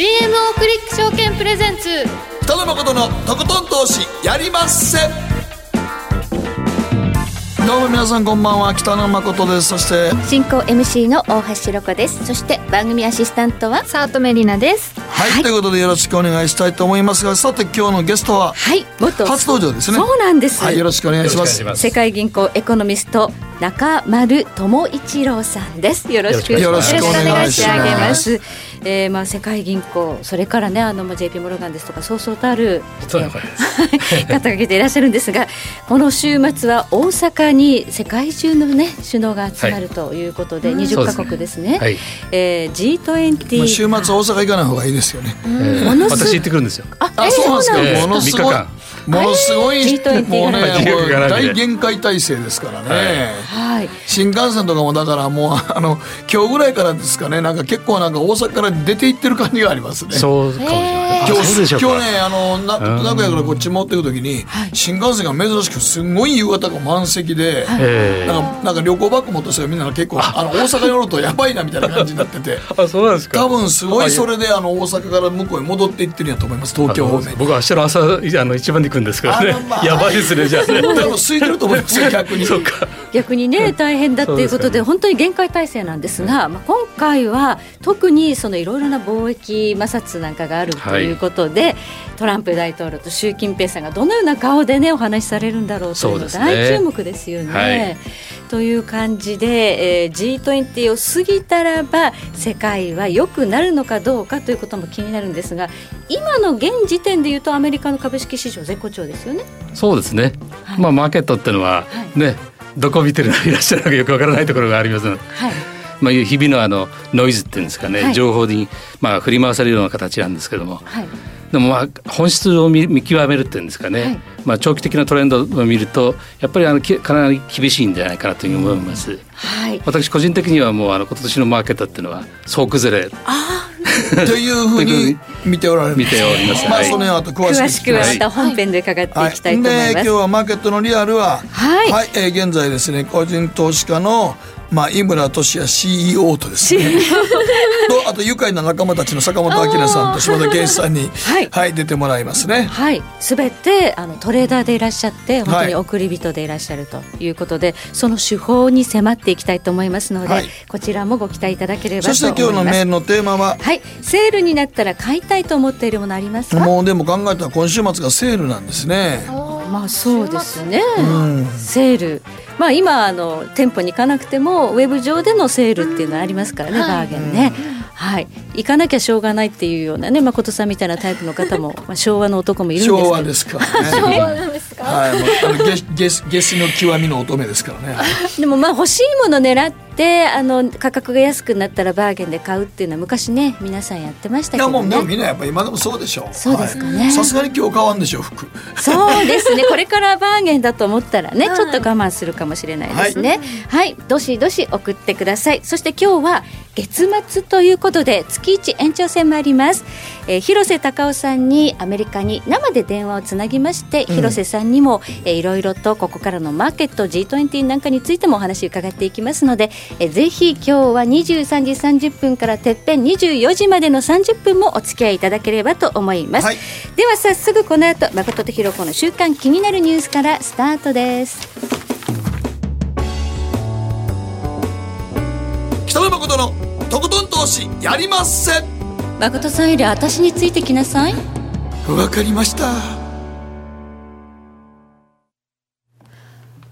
GMO クリック証券プレゼンツ。北野誠のとことん投資やりまっせ。どうも皆さんこんばんは北野誠です。そして進行 MC の大橋ろ子です。そして番組アシスタントはサートメリナです。はい、ということでよろしくお願いしたいと思いますがさて今日のゲストははい元初登場ですね。そうなんです、はいよろしくお願いします。世界銀行エコノミスト中丸智一郎さんです。よろしくよろしくお願いしますえー、まあ世界銀行それからねあのまあ JP モルガンですとかそうそうたるそうなんです方が来ていらっしゃるんですがこの週末は大阪に世界中のね首脳が集まるということで、はい。20カ国ですね、はい。えー、G20 まあ週末大阪行かない方がいいですよね。えーものす私行ってくるんですよ。ああそうなんですかものすごい、えー G20 もうね もう大限界体制ですからね、はい。新幹線とかもだからもうあの今日ぐらいからですかね。なんか結構なんか大阪から出て行ってる感じがありますね。そうかもしれない。あ今。日今日ねあのなうん。名古屋からこっち持っていく時に、新幹線が珍しくすごい夕方が満席で、えなんかなんか旅行バッグ持った人がみんな結構あ。の大阪に乗るとやばいなみたいな感じになってて。ー あそうなんですか。多分すごいそれであの大阪から向こうへ戻っていってるんやと思います。東京方面に。僕は明日の朝あの一番で行くんですからねま。あやばいですねじゃあね。多分空いてると思いますよ 逆に。そうか。逆にね大変だっていうことでね本当に限界体制なんですが、まあ、今回は特にそのいろいろな貿易摩擦なんかがあるということで、トランプ大統領と習近平さんがどのような顔でねお話しされるんだろうというのそうですね大注目ですよね。はいという感じで、えー、G20 を過ぎたらば世界は良くなるのかどうかということも気になるんですが今の現時点でいうとアメリカの株式市場絶好調ですよね。そうですね。はい。まあマーケットってのはね、どこ見てるのいらっしゃるのかよくわからないところがありますので。はい。まあ、日々のあのノイズっていうんですかね、はい。情報に、まあ、振り回されるような形なんですけども。はいでもまあ本質を見見極めるっていうんですかね、はい。まあ、長期的なトレンドを見るとやっぱりあのきかなり厳しいんじゃないかなというふうに思います。はい。私個人的にはもうあの今年のマーケットっていうのは総崩れ。というふうに見ておられる見ております。はい。まあその辺はあと詳しく詳しくはまた本編で伺っていきたいと思います。で今日はマーケットのリアルははいえー現在ですね個人投資家のまあ井村俊也 CEO とですね とあと愉快な仲間たちの坂本明さんと島田健一さんにはいはい出てもらいますね。はい、すべてあのトレーダーでいらっしゃって本当に送り人でいらっしゃるということで、その手法に迫っていきたいと思いますので、はいこちらもご期待いただければとそして思います。今日のメールのテーマは？はい、セールになったら買いたいと思っているものありますか？もうでも考えたら今週末がセールなんですね。まあそうですね。うんセール。まあ今あの店舗に行かなくてもウェブ上でのセールっていうのはありますからね、バーゲンね。はい、行かなきゃしょうがないっていうようなね誠さんみたいなタイプの方も、まあ、昭和の男もいるんですけど昭和ですからね。そうなんですか？はい、もうあの下下下死の極みの乙女ですからね。でもまあ欲しいもの狙ってあの価格が安くなったらバーゲンで買うっていうのは昔ね皆さんやってましたけいやもどねうでもみんなやっぱ今でもそうでしょう。そうですかね。はい。さすがに今日買わんでしょう服。そうですね。これからバーゲンだと思ったらね、ちょっと我慢するかもしれないですね。はい、どしどし送ってください。そして今日は月末ということで月一延長戦もあります、えー広瀬隆夫さんにアメリカに生で電話をつなぎまして、広瀬さんにも、えーいろいろとここからのマーケット G20 なんかについてもお話伺っていきますので、えーぜひ今日は23時30分からてっぺん24時までの30分もお付き合いいただければと思います、はいでは早速この後誠とひろ子の週間気になるニュースからスタートです北野誠のとことん投資やりまっせ。誠さんより私についてきなさいわかりました。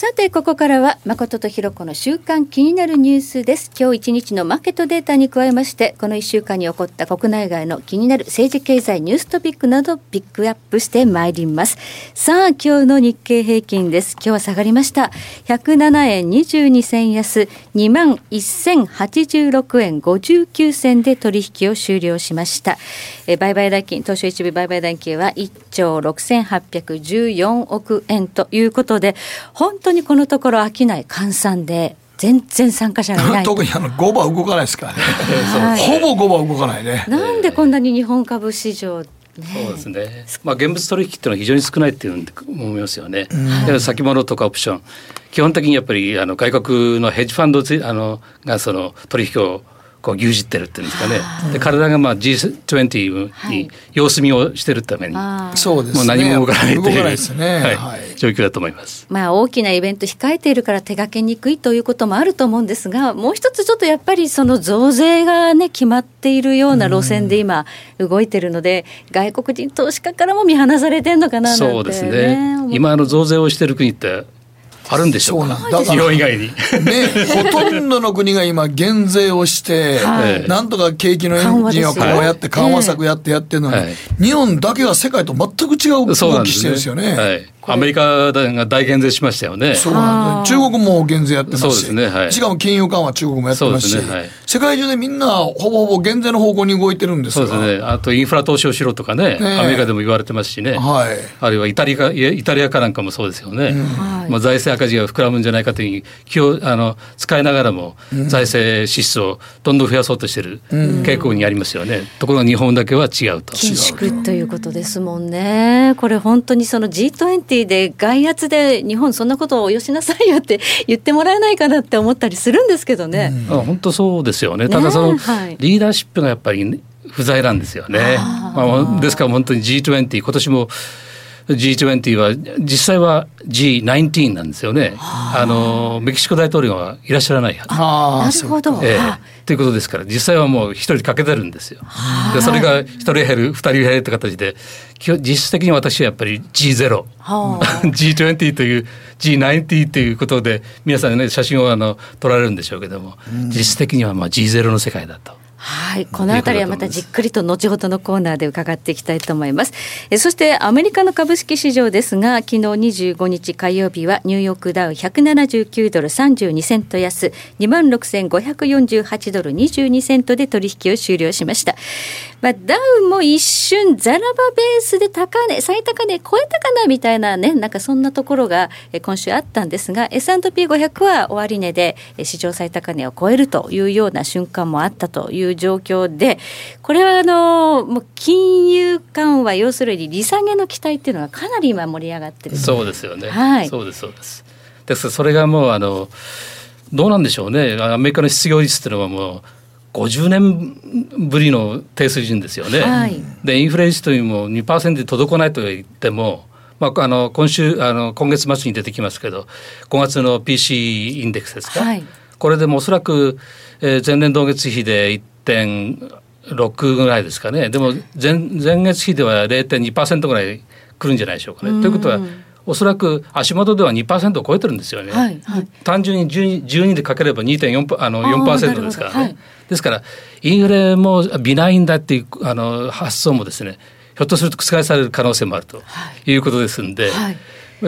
さてここからは誠とひろ子の週間気になるニュースです。今日一日のマーケットデータに加えましてこの1週間に起こった国内外の気になる政治経済ニューストピックなどピックアップしてまいります。さあ今日の日経平均です。今日は下がりました。107円22銭安。2万1086円59銭で取引を終了しました。え売買代金東証一部売買代金は1兆6814億円ということで本当にこのところ商い換算で全然参加者がいない。特にあの5番動かないですからね、はい。ほぼ5番動かないね。なんでこんなに日本株市場ねそうですね。まあ現物取引っていうのは非常に少ないっていうの思いますよね。で先物とかオプション、基本的にやっぱりあの外国のヘッジファンドつあのがその取引をこう牛耳ってるっていうんですかね。で体がまあ G20 に様子見をしてるために、そうですね。もう何も動かないという動かないですね。はい。はい。状況だと思います。まあ大きなイベント控えているから手がけにくいということもあると思うんですがもう一つちょっとやっぱりその増税がね決まっているような路線で今動いてるので外国人投資家からも見放されてんのかななんて、ね、そうですね。今あの増税をしてる国ってあるんでしょうか？日本以外に。ね、ほとんどの国が今減税をして、はいなんとか景気のエンジンをこうやって緩和策やってやってるのに、はい日本だけが世界と全く違う動き。してるんですよね。はい。アメリカが大減税しましたよね。そうなんだ中国も減税やってますしそうですねはいしかも金融緩和中国もやってますしそうですねはい世界中でみんなほぼほぼ減税の方向に動いてるんですがそうですね。あとインフラ投資をしろとかね、アメリカでも言われてますしね。はいあるいはイタリアイタリアかなんかもそうですよね。はいまあ財政赤字が膨らむんじゃないかという気をあの使いながらも財政支出をどんどん増やそうとしている傾向にありますよね。ところが日本だけは違うと。緊縮ということですもんね。これ本当にその G20 で外圧で日本そんなことをよしなさいよって言ってもらえないかなって思ったりするんですけどね。あ本当そうですよね。ねただそのはいリーダーシップがやっぱり不在なんですよね。まあ、ですから本当に G20 今年も G20 は実際は G19 なんですよね。あのメキシコ大統領はいらっしゃらないなるほど。ええあということですから実際はもう一人欠けてるんですよ。でそれが一人減る二人減るって形で実質的に私はやっぱり G0 はあ G20 という G90 ということで皆さんね写真をあの撮られるんでしょうけども、実質的にはまあ G0 の世界だと。はい、このあたりはまたじっくりと後ほどのコーナーで伺っていきたいと思います。えそしてアメリカの株式市場ですが、昨日25日火曜日はニューヨークダウ179ドル32セント安、26,548ドル22セントで取引を終了しました。まあ、ダウも一瞬ザラバベースで高値、最高値超えたかなみたいなね、なんかそんなところがえ今週あったんですが、S&P500 は終値でえ市場最高値を超えるというような瞬間もあったという状況で、これはあの、もう金融緩和、要するに利下げの期待っていうのがかなり今盛り上がってる。そうですよね。はいそうですそうです。ですそれがもうあのどうなんでしょうね。アメリカの失業率っていうのはもう50年ぶりの低水準ですよね。はいでインフレ率というのも2%で届かないと言っても。まあ、あの今週あの今月末に出てきますけど5月の PC インデックスですか、はいこれでもおそらく、えー前年同月比で1.6ぐらいですかねでも前前月比では0.2%ぐらい来るんじゃないでしょうかね。ということはおそらく足元では2%を超えてるんですよね。はいはい。単純に 12, 12でかければ2.4あのあーな4%るほど。ですからね。はい。ですからインフレもビナインだっていうあの発想もですねひょっとすると覆される可能性もあるとい。うことですんで、はい。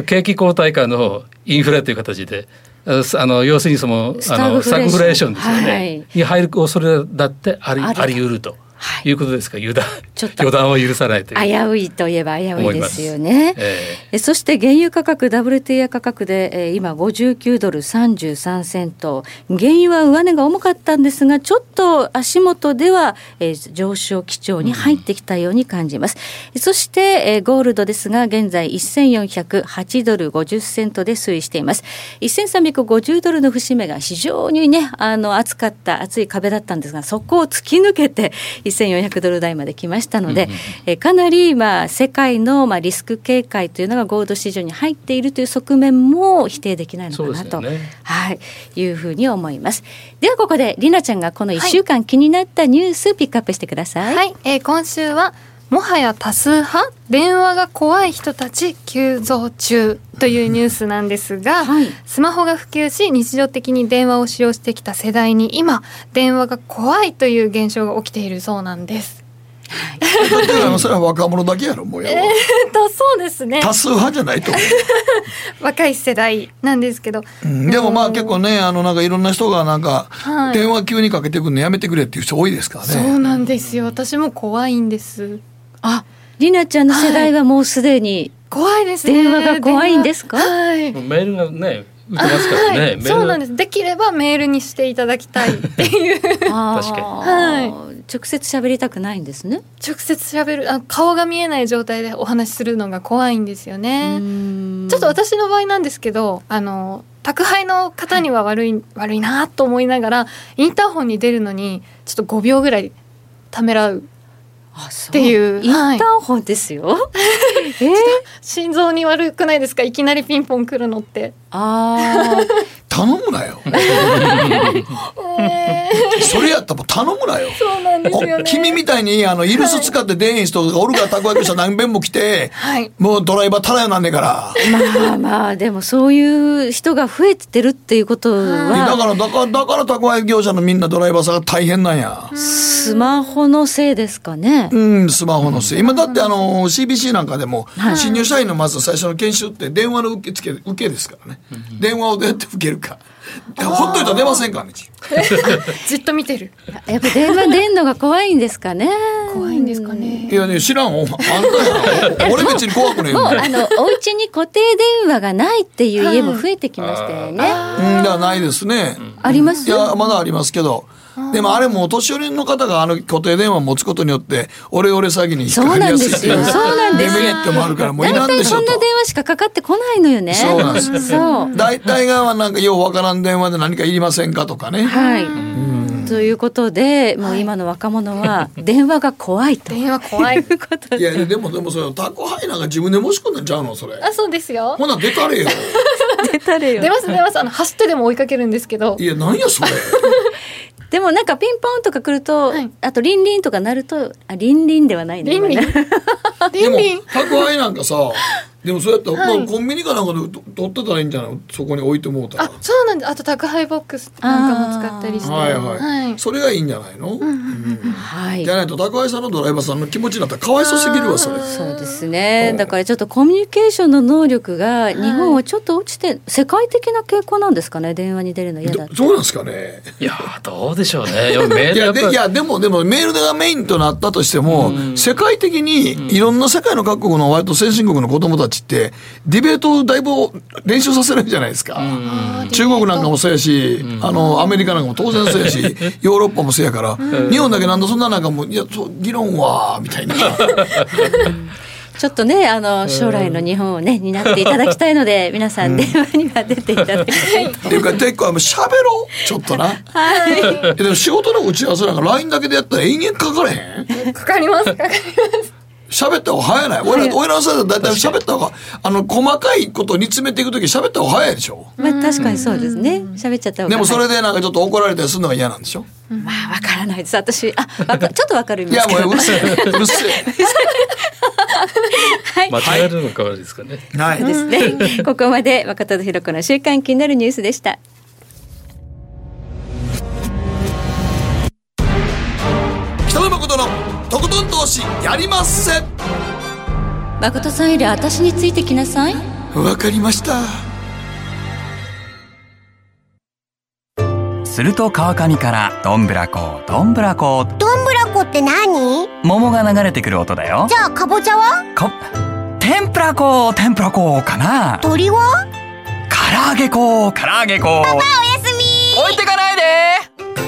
景気後退化のインフレという形で。ああの要するにそのスあのスタタグフレーション。グフレーションですよね、はい。に入る恐れだってありあると。あり得ると。はい。いうことですか？ら油断。ちょっと。予断を許さないという。危ういといえば危ういですよね。ええ。そして原油価格 WTI 価格で、えー今59ドル33セント。原油は上値が重かったんですがちょっと足元では、えー上昇基調に入ってきたように感じます、そして、えーゴールドですが現在1408ドル50セントで推移しています。1350ドルの節目が非常にねあの厚かった厚い壁だったんですがそこを突き抜けて1400ドル台まで来ましたので、えーかなり、まあ、世界の、まあ、リスク警戒というのがゴールド市場に入っているという側面も否定できないのかなと、ねはい、いうふうに思います。ではここでりなちゃんがこの1週間気になったニュースピックアップしてください。はい、えー今週はもはや多数派電話が怖い人たち急増中というニュースなんですが、はい。スマホが普及し日常的に電話を使用してきた世代に今電話が怖いという現象が起きているそうなんです。だってそれは若者だけやろもうやえっとそうですね。多数派じゃないと思 若い世代なんですけど、う、うん。でもまあ結構ねあのなんかいろんな人がなんかはい。電話急にかけてくるのやめてくれっていう人多いですからね、そうなんですよ。私も怖いんですありなちゃんの世代はもうすでに、怖いですね電話が怖いんですか？はいメールがね受けますからね。はい、そうなんです。できればメールにしていただきたいっていう。あー 確かには直接喋りたくないんですね？直接喋るあ顔が見えない状態でお話しするのが怖いんですよね。ちょっと私の場合なんですけど、あの宅配の方には悪い、悪いなと思いながらインターホンに出るのにちょっと5秒ぐらいためらうっていうインタはいーホンですよ。えー、心臓に悪くないですか？いきなりピンポン来るのって。ああ、頼むなよえそれやったら頼むなよーそうなんですよね。君みたいにあのイルス使って出へん人がおるからたこ焼き者何遍も来て、はいもうドライバーたらやなんねんから。まあまあでもそういう人が増えてるっていうことだはからだからだからたこ焼き業者のみんなドライバーさんが大変なんや。スマホのせいですかね。うん、スマホのせい。今だってあの CBC なんかでも、はい新入社員のまず最初の研修って電話の受付受けですからね。電話をどうやって受けるか。ほっといたら出ませんからね。じっと見てる。やっぱ 電話出んのが怖いんですかね。怖いんですかね。いやね、知らん。お前あんたや。俺別に怖くねえもう。あのお家に固定電話がないっていう家も増えてきましたよね。うん、ではないですね。ありますいや、まだありますけど。でもあれもお年寄りの方があの固定電話を持つことによって、オレオレ詐欺に引っかかりやすいっていうそうなんですよデメリットもあるから、もういらんでしょとそんな。電話しかかかってこないのよね。そうなんですそう。大体がはなんかようわからん電話で何かいりませんかとかね。はい。ということで、もう今の若者は電話が怖いと。電話怖い。いうことで。いや、でも、でもそれ、宅配なんか自分で申し込んだんちゃうのそれ。あ、そうですよ。ほな、出たれよ。出たれよ出ます出ます。あの走ってでも追いかけるんですけどい。や、なんやそれ。でもなんかピンポンとか来ると、はいあとリンリンとかなると、あ、リンリンではないね。リンリン。リンリンでも。宅配なんかさ、でもそうやったら、はいまあコンビニかなんかでと取ってたらいいんじゃない？そこに置いてもうたら。あ、そうなんです。あと宅配ボックスなんかも使ったりして。はいはい、はいそれがいいんじゃないの、はいじゃ。ないと宅配さんのドライバーさんの気持ちになったらかわいそうすぎるわそれ。そうですね。だからちょっとコミュニケーションの能力が日本はちょっと落ちて、世界的な傾向なんですかね？電話に出るの嫌だって。どそうなんですかね？いやーどうでしょうね。いやでいやでもでもメールがメインとなったとしても、世界的にいろんな世界の各国の割と先進国の子供たちってディベートをだいぶ練習させるんじゃないですか。中国なんかもそうやし、あのアメリカなんかも当然そうやし、ヨーロッパもそうやから、日本だけなんだそんななんかもういやそう議論はみたいな。ちょっとね、あの、将来の日本をね、担っていただきたいので、皆さん電話には出ていただきたいと っていうか結構あの喋ろうちょっとな。はい。でも仕事の打ち合わせなんか LINE だけでやったら延々かかれへん？かかります。かかります。喋った方が早ない？俺ら、俺らの世代だいたい喋った方が、あの、細かいこと煮詰めていくとき喋った方が早いでしょ？まあ確かにそうですね。喋っちゃった方が。でもそれでなんかちょっと怒られたりするのが嫌なんでしょ？まあわからないです。私、あ、わか ちょっとわかるんい。やもううるせえ。うるせはい。間違えるのかですかね。え。はい。ですね。ここまで若田とひろ子の週刊気になるニュースでした。北野誠のとことん投資やりまっせ。誠さんより私についてきなさい。わかりました。すると川上からどんぶらこどんぶらこ。どんぶらこって何？桃が流れてくる音だよ。じゃあかぼちゃは？こ天ぷらこ天ぷらこかな。鳥は？唐揚げこ唐揚げこ。おやすみ。置いてかないで。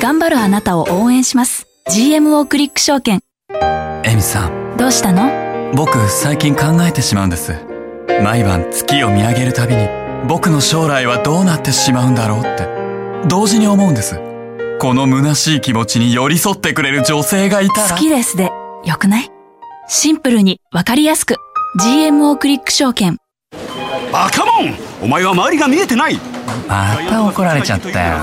頑張るあなたを応援します GMO クリック証券エミさん。どうしたの？僕最近考えてしまうんです。毎晩月を見上げるたびに僕の将来はどうなってしまうんだろうって。同時に思うんです。この虚しい気持ちに寄り添ってくれる女性がいたら。好きですで。よくない？シンプルにわかりやすく。GMO クリック証券バカモン。お前は周りが見えてない。また怒られちゃったよ。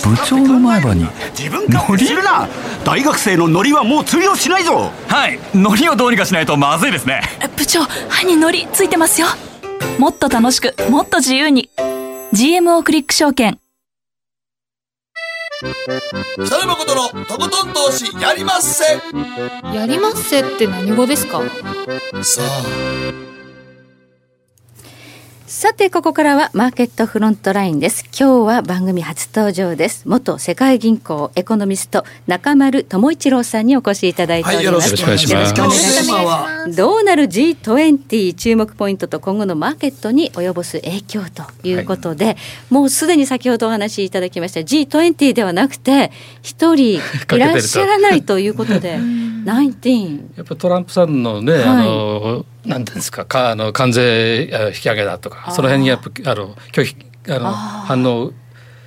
部部長の前歯に。自分勝手にするな。大学生のノリはもう通用しないぞ。はい。海苔をどうにかしないとまずいですね。部長歯にのりついてますよ。もっと楽しくもっと自由に。GMO クリック証券。北野誠のとことん投資やりまっせ。やりますせって何語ですか？さあ。さてここからはマーケットフロントラインです。今日は番組初登場です。元世界銀行エコノミスト中丸智一郎さんにお越しいただいております、はい、よろしくお願いします。どうなる G20 注目ポイントと今後のマーケットに及ぼす影響ということで、はい、もうすでに先ほどお話しいただきました G20 ではなくて一人いらっしゃらないということで 19やっぱトランプさんのね、はい、あのなんていうんですかかあの関税引き上げだとかその辺にやっぱあの拒否あの反応を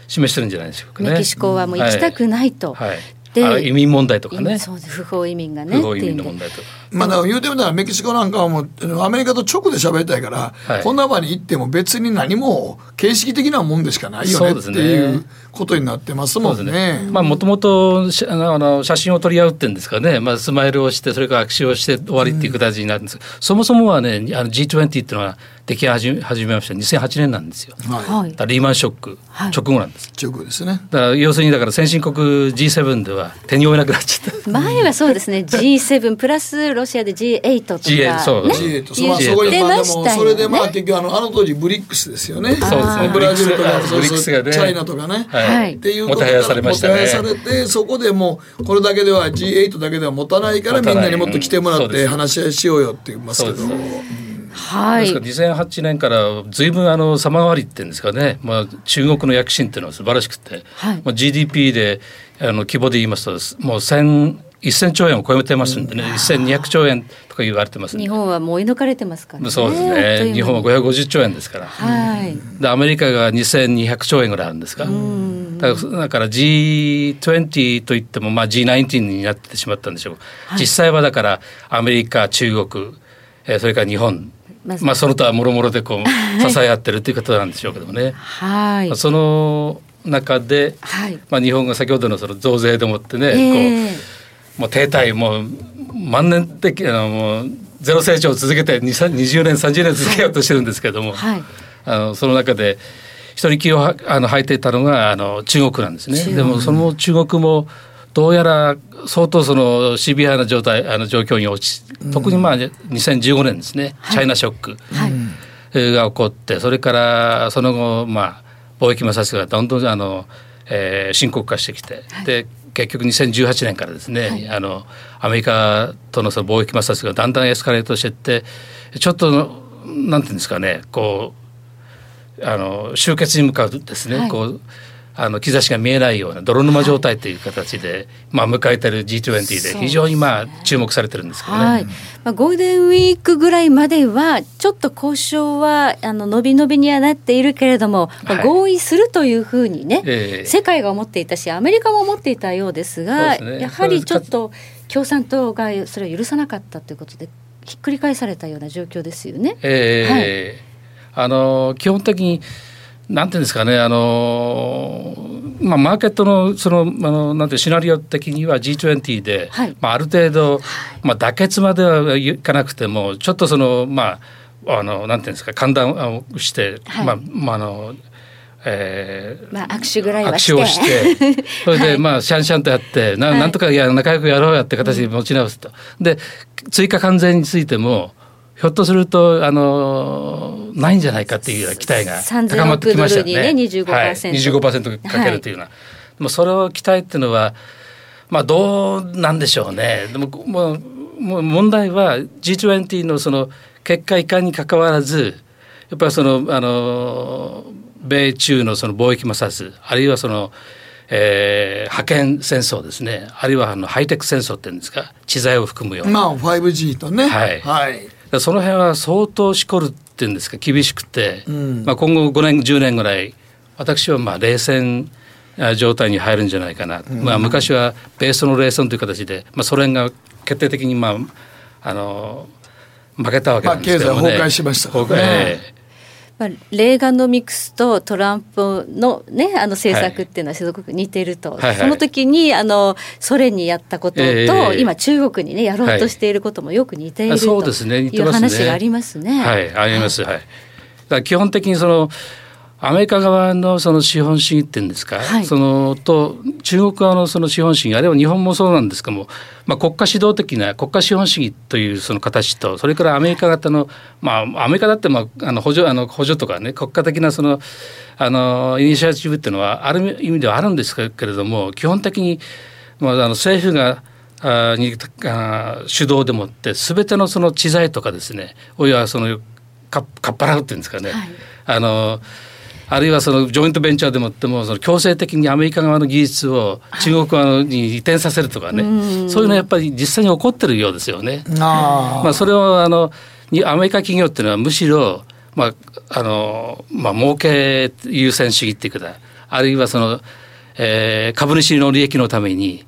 示してるんじゃないでしょうかね。メキシコはもう行きたくないと、はい。はい。で移民問題とかね。そう不法移民がね不法移民の問題とか。まあだから言うてみたらメキシコなんかはもうアメリカと直で喋りたいから、はい、こんな場に行っても別に何も形式的なもんでしかないよねっていうことになってますもんね。ね。まあもともとあの写真を撮り合うってんですかね、まあ、スマイルをしてそれから握手をして終わりっていう形になるんです、うん、そもそもはねあの G20 っていうのは出来始め始めました。2008年なんですよ、はい、リーマンショック直後なんです、はい、直後ですね。だから要するにだから先進国 G7 では手に負えなくなっちゃった。前はそうですね。G7 プラスロシアで G8 とか、G8 そう、ね、G8 そ,、まあ、そこにまあでもそれでまあ結局あのあの当時ブリックスですよね。そうですね。ブラジルとかブリックスがね。チャイナとかね、はい、っていうことがされましたね。されてそこでもうこれだけでは G8 だけでは持たないからみんなにもっと来てもらって話し合いしようよって言いますけど。はい、ですか。ら2008年からずいぶんあの様変わりっていうんですかね、まあ、中国の躍進っていうのは素晴らしくて、はい。まあ、GDP であの規模で言いますともう1000 1000兆円を超えてますんでね、うん、1200兆円とか言われてます日本はもう追い抜かれてますからね。そうですね。日本は550兆円ですから、はい、でアメリカが2200兆円ぐらいあるんですか、だからだから G20 といってもまあ G19 になってしまったんでしょう、はい、実際はだからアメリカ中国それから日本。まあ、その他もろもろでこう支え合ってるっていうことなんでしょうけどもね。はい、その中で、はい、まあ、日本が先ほどのその増税でもってね、えー、こうもう停滞もう万年的あのもうゼロ成長を続けて20年30年続けようとしてるんですけども、はい、あのその中で一人気をあの吐いていたのがあの中国なんですね。でもその中国もどうやら相当そのシビアな状態あの状況に落ち特にまあ2015年ですね、チャイナショックが起こってそれからその後まあ貿易摩擦がどんどんあの、えー、深刻化してきて、で結局2018年からですね、はい、あのアメリカとのその貿易摩擦がだんだんエスカレートしていってちょっとなんていうんですかねこうあの終結に向かうですね、はい、こうあの兆しが見えないような泥沼状態という形で、はい、まあ、迎えてる G20 で非常にまあ注目されてるんですけどね、はい、まあ、ゴールデンウィークぐらいまではちょっと交渉はあの伸び伸びにはなっているけれども、まあ、合意するというふうにね、えー、世界が思っていたしアメリカも思っていたようですが、ね、やはりちょっと共産党がそれを許さなかったということでひっくり返されたような状況ですよね。えー、はい、あの基本的になんていうんですかね、あのまあ、マーケットのそのあのなんてシナリオ的には G20 で、はい、まあ、ある程度、まあ、妥結まではいかなくてもちょっとそのまああのなんていうんですか歓談をして、はい、まあまああのえーまあ、握手ぐらいはして。握手をして それでまあシャンシャンとやってななんとかや仲良くやろうやって形に持ち直すと。で追加関税についてもひょっとするとあのないんじゃないかっていうような期待が高まってきましたね。ね25%、はい、25%かけるというような、はい、でもそれを期待っていうのはまあどうなんでしょうね。でももうもう問題は G20 のその結果いかにかかわらずやっぱりそのあの米中のその貿易摩擦あるいはそのえー、覇権戦争ですねあるいはあのハイテク戦争っていうんですか知財を含むような。まあ 5G とね。はい。はい、その辺は相当しこるっていうんですか厳しくて、うん、まあ、今後5年10年ぐらい私はまあ冷戦状態に入るんじゃないかな、うん、まあ、昔はベースの冷戦という形で、まあ、ソ連が決定的に、まあ、あの負けたわけなんですけどもね。まあ、経済崩壊しましたからね。えーまあ、レーガノミクスとトランプの,、ね、あの政策っていうのはすごく似てると、はい。はいはい、その時にあのソ連にやったことと、えー、今中国にねやろうとしていることもよく似ている、はい、という話がありますね。はい、あります、はい、だ基本的にそのアメリカ側のその資本主義っていうんですか、はい、そのと中国側のその資本主義あるいは日本もそうなんですけども、まあ、国家指導的な国家資本主義というその形とそれからアメリカ型の、まあ、アメリカだってまああの補助あの補助とかね国家的なそのあのイニシアチブっていうのはある意味ではあるんですけれども基本的に、まあ、あの政府があにあ主導でもって全てのその知財とかですねおいはそのかかっぱらうっていうんですかね、はい、あのあるいはそのジョイントベンチャーでもってもその強制的にアメリカ側の技術を中国側に移転させるとかね、はい、そういうのはやっぱり実際に起こってるようですよね。あまあそれをあのアメリカ企業っていうのはむしろまああのまあ儲け優先主義っていうかあるいはその、えー、株主の利益のために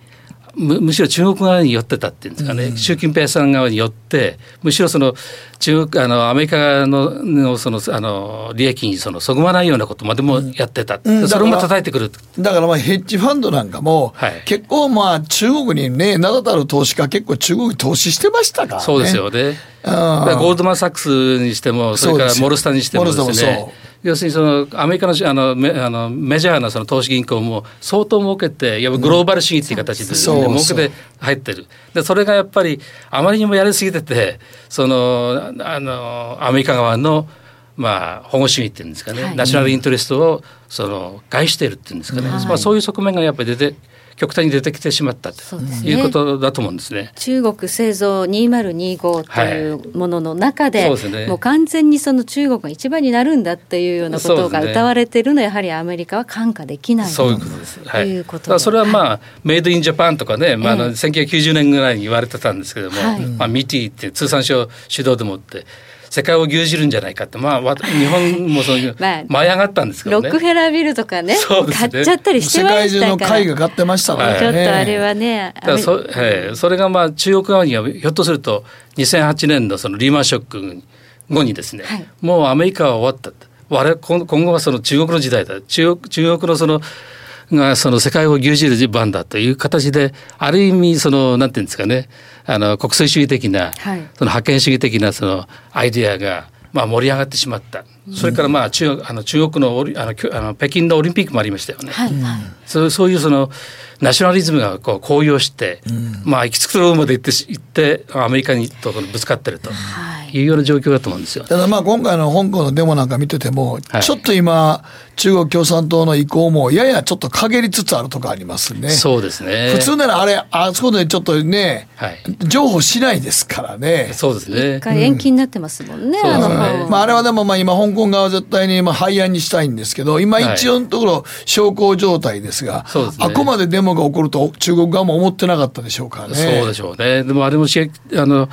むむしろ中国側に寄ってたっていうんですかね、うん、習近平さん側によってむしろその中国あのアメリカののそのあの利益にそのそぐわないようなことまでもやってた、うん、それも叩いてくる。だからまあヘッジファンドなんかも、はい、結構まあ中国にね名だたる投資家結構中国に投資してましたから、ね、そうですよね。ゴールドマン・サックスにしてもそれからモルスタにしてもですね要するにそのアメリカのあのメあのメジャーなその投資銀行も相当儲けてやっぱグローバル主義っていう形で、ね、うん、儲けて入ってるでそれがやっぱりあまりにもやりすぎててそのあのアメリカ側のまあ、保護主義っていうんですかね、はい、ナショナルイントレストをその害しているっていうんですかね、はい、まあ、そういう側面がやっぱり出て極端に出てきてしまったということだと思うんですね。中国製造2025というものの中で、はい、ね、もう完全にその中国が一番になるんだっていうようなことが歌われているのは、やはりアメリカは看過できないそういうことです。はい、いうことそれはまあ、メイドインジャパンとかね、まあ、あの1990年ぐらいに言われてたんですけども、はい、まあ、ミティって通産省主導でもって世界を牛耳るんじゃないかって、まあ、日本もそういう、まあ、舞い上がったんですけどね。ロックフェラービルとかね、ね買っちゃったりしてましたから。世界中の会が買ってましたからね。ちょっとあれはね。だそ,、はい、それがまあ中国側にはひょっとすると2008年のそのリーマンショック後にですね、はい、もうアメリカは終わった我々今後はその中国の時代だ中国中国のそのがその世界を牛耳る番だという形である意味そのなんていうんですかねあの国際主義的な、はい、その覇権主義的なそのアイデアがまあ盛り上がってしまった。それからまあ中国あの中国のオリあのあの北京のオリンピックもありましたよね。はい、そうそういうそのナショナリズムがこう高揚して、うん、まあ行き着くところまで行って行ってアメリカにとぶつかってると。はいいうような状況だと思うんですよ。ただまあ今回の香港のデモなんか見てても、はい、ちょっと今、中国共産党の意向もややちょっと陰りつつあるとかありますね。そうですね。普通ならあれ、あそこでちょっとね、はい、譲歩しないですからね。そうですね。一回延期になってますもんね。うん、あねまああれはでもまあ今香港側は絶対にまあ廃案にしたいんですけど、今一応のところ小康状態ですが、はい、あくまでデモが起こると中国側も思ってなかったでしょうからね。そうでしょうね。でもあれもしあの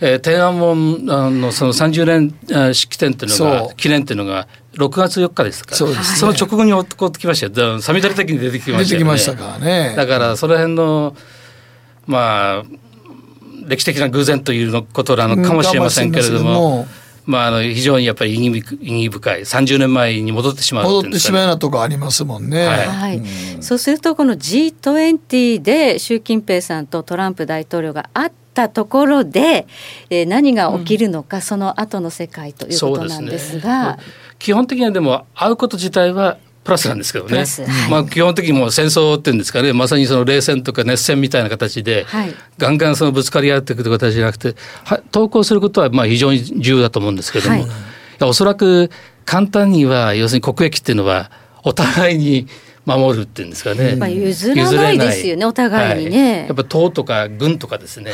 えー、天安門のその30年式典っていうのが記念っていうのが6月4日ですからそうです、ね、その直後に起こってきましたよサミダル的に出てきましたよね。出てきましたからね。だからその辺のまあ歴史的な偶然ということなのかもしれませんけれども。まあ、あの非常にやっぱり意義意義深い30年前に戻ってしまう戻ってしまうようなとこありますもんね。はい、はい、そうするとこの G20 で習近平さんとトランプ大統領が会ったところで、えー、何が起きるのか、うん、その後の世界ということなんですが、ね、基本的にはでも会うこと自体はプラスなんですけどね、はい、まあ、基本的にもう戦争っていうんですかね。まさにその冷戦とか熱戦みたいな形で、はい、ガンガンそのぶつかり合っていくという形じゃなくて投稿することはまあ非常に重要だと思うんですけども、はい、おそらく簡単には要するに国益っていうのはお互いに守るっていうんですかね、まあ、譲らないですよね。お互いにね、やっぱ党とか軍とかですね、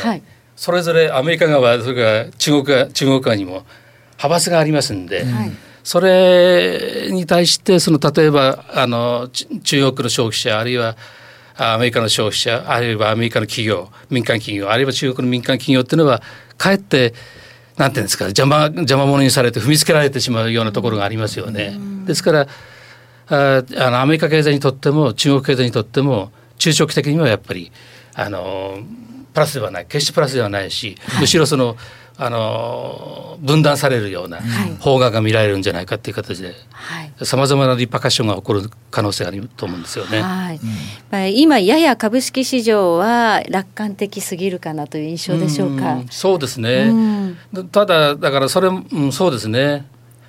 それぞれアメリカ側それから中国側中国側にも派閥がありますんで、はい、それに対してその例えばあの中国の消費者あるいはアメリカの消費者あるいはアメリカの企業民間企業あるいは中国の民間企業っていうのはかえってなんていうんですか邪魔邪魔者にされて踏みつけられてしまうようなところがありますよね。ですからああのアメリカ経済にとっても中国経済にとっても中長期的にはやっぱりあのプラスではない決してプラスではないし、はい、むしろそのあの分断されるような方がが見られるんじゃないかっていう形でさまざまなリパカッションが起こる可能性があると思うんですよね。はい。うん、今やや株式市場は楽観的すぎるかなという印象でしょうか？うそうですね、ただだからそれ、うん、そうですね。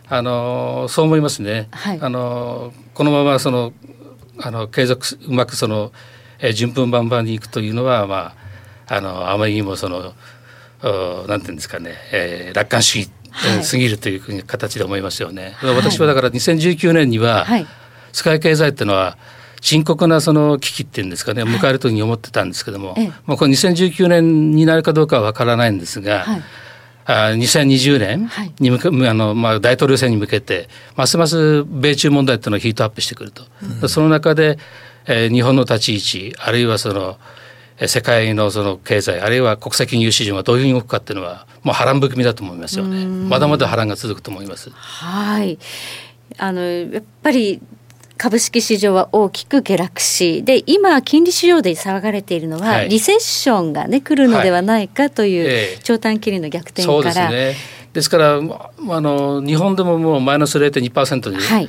あのそう思いますね。はい。あのこのままそのあの継続うまくその、えー順風満帆にいくというのはまああのあまりにもそのおなんていうんですかね、えー楽観主義はい。すぎるという形で思いますよね。私はだから2019年には、はい。世界経済っていうのは深刻なその危機っていうんですかね迎えるとに思ってたんですけども、ええ。まあこれ2019年になるかどうかはわからないんですが、はい。あ2020年はい。に向け、あのまあ、大統領選に向けてますます米中問題っていうのがヒートアップしてくると、その中で、えー日本の立ち位置あるいはそのえー世界のその経済あるいは国際金融市場がどういうふうに動くかっていうのはもう波乱含みだと思いますよねまだまだ波乱が続くと思います。はい。あのやっぱり株式市場は大きく下落し、で今金利市場で騒がれているのは、はいリセッションがね来るのではないかという、ええ長短金利の逆転そうから、ですね。ですからまあの日本でももうマイナス0.2%に、はい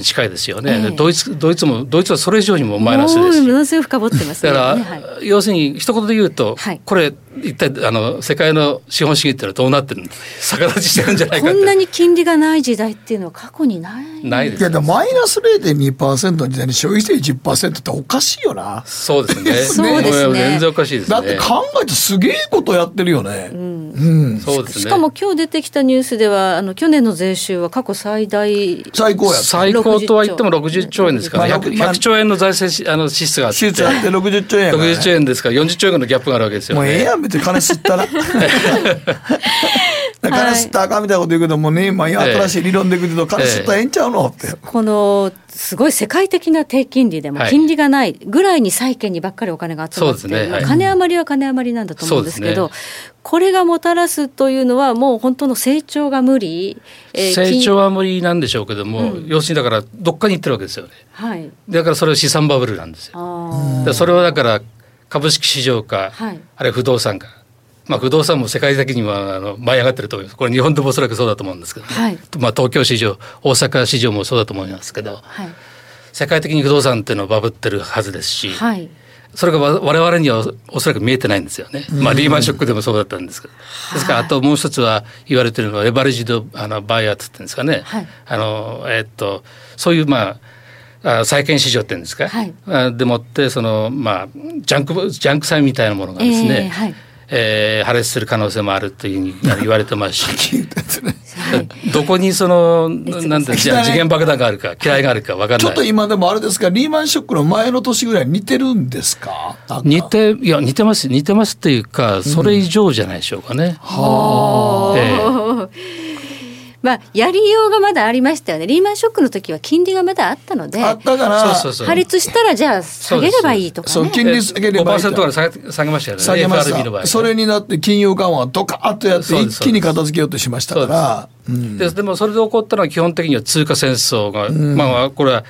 近いですよね、ええ。ドイツドイツもドイツはそれ以上にもマイナスです。しものすごい深掘ってますね。だから、ねはい。要するに一言で言うと、はい。これ一体あの世界の資本主義ってのはどうなってる逆立ちしてるんじゃないかってこんなに金利がない時代っていうのは過去にない。いやないですよでもマイナス0.2%の時代に消費税10%っておかしいよな。そうですね そうですねも全然おかしいですねだって考えてすげえことやってるよね。うん。そうですねしかも今日出てきたニュースではあの去年の税収は過去最大最高や。最高とは言っても60兆円ですから、まあ 100, まあ100兆円の財政しあの支出があって手術やって60兆円やから、ね。60兆円ですから40兆円のギャップがあるわけですよね。もうええやん、別に金吸ったら。金吸ったらあかんみたいなこと言うけどもね、まあ、新しい理論でいくと、金吸ったらええんちゃうのって。このすごい世界的な低金利でもはい。金利がないぐらいに債券にばっかりお金が集まってそうですね。はい。金余りは金余りなんだと思うんですけどそうでこれがもたらすというのはもう本当の成長が無理、えー成長金は無理なんでしょうけども、要するにだからどっかに行ってるわけですよね。はい。だからそれは資産バブルなんですよ。あでそれはだから株式市場か、はい。あるいは不動産か、まあ、不動産も世界的にはあの舞い上がってると思います。これ日本でもおそらくそうだと思うんですけど、ね。はい。まあ、東京市場大阪市場もそうだと思いますけど。ーはい。世界的に不動産っていうのはバブってるはずですし、はい。それがわ我々にはおそらく見えてないんですよね。まあリーマンショックでもそうだったんですけど。ですからあともう一つは言われてるのはレバレッジドあのバイアーって言ってるんですかね。はい。あのえっとそういうまああ債券市場っていうんですか、はい。あでもってそのまあジャンクジャンク債みたいなものがですね、えーはい。えー破裂する可能性もあるというふうに言われてますし。どこにその熱なんて次元爆弾があるか嫌い。があるか分かんない。ちょっと今でもあれですか、リーマンショックの前の年ぐらいに似てるんですか？似ていや似てます似てますっていうかそれ以上じゃないでしょうかね。ええまあやりようがまだありましたよね。リーマンショックの時は金利がまだあったのであったから、そうそうそう。破裂したらじゃあ下げればいいとかね。そう金利下げればいいと5%から下げ下げましたよね。下げました。それになって金融緩和ドカーッとやって一気に片付けようとしましたから、うん。ででもそれで起こったのは基本的には通貨戦争が、まあこれは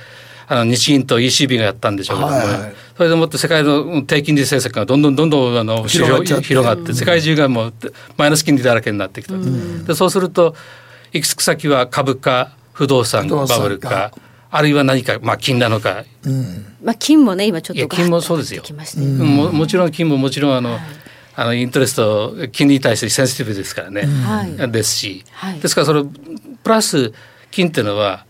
あの日銀と ECB がやったんでしょうけども、はいはい。それでもって世界の低金利政策がどんどんどんどんあの広がって。広がって世界中がもうマイナス金利だらけになってきた、でそうすると行き着く先は株価不動産バブルかかあるいは何か、まあ、金なのか、まあ金もね今ちょっと金もそうですよ。ね。ももちろん金ももちろんあの、あのイントレスト金利に対してセンシティブですからね、はい。ですし、はい。ですからそのプラス金っていうのは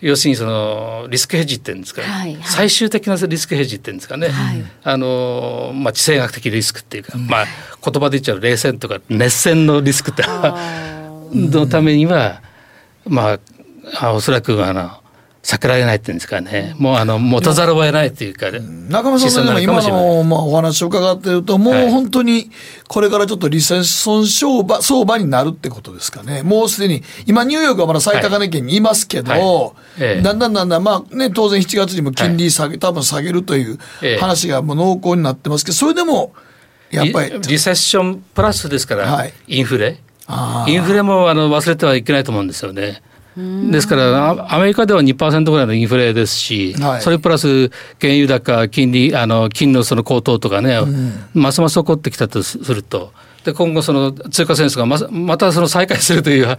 要するにそのリスクヘッジっていうんですか、はいはい。最終的なリスクヘッジっていうんですかね、はい。あのまあ地政学的リスクっていうか、まあ言葉で言っちゃう冷戦とか熱戦のリスクってのためにはまああおそらくあの避けられないっていうんですかね。もうあの持たざるを得ないっていうか、中村さんのでも今のまあお話を伺ってると、もうはい。本当にこれからちょっとリセッション相場相場になるってことですかね。もうすでに、今ニューヨークはまだ最高値圏にいますけど、はい。ええ。だんだんだんだん、まあね、当然7月にも金利下げ、多分下げるというええ。話がもう濃厚になってますけど、それでも、やっぱりリ、リセッションプラスですから、はい。インフレインフレもあの忘れてはいけないと思うんですよね。ですからあアメリカでは2%ぐらいのインフレですし、はい。それプラス原油高金利あの金のその高騰とかね、ますます起こってきたとすると。で今後その通貨戦争がまさまたその再開するという、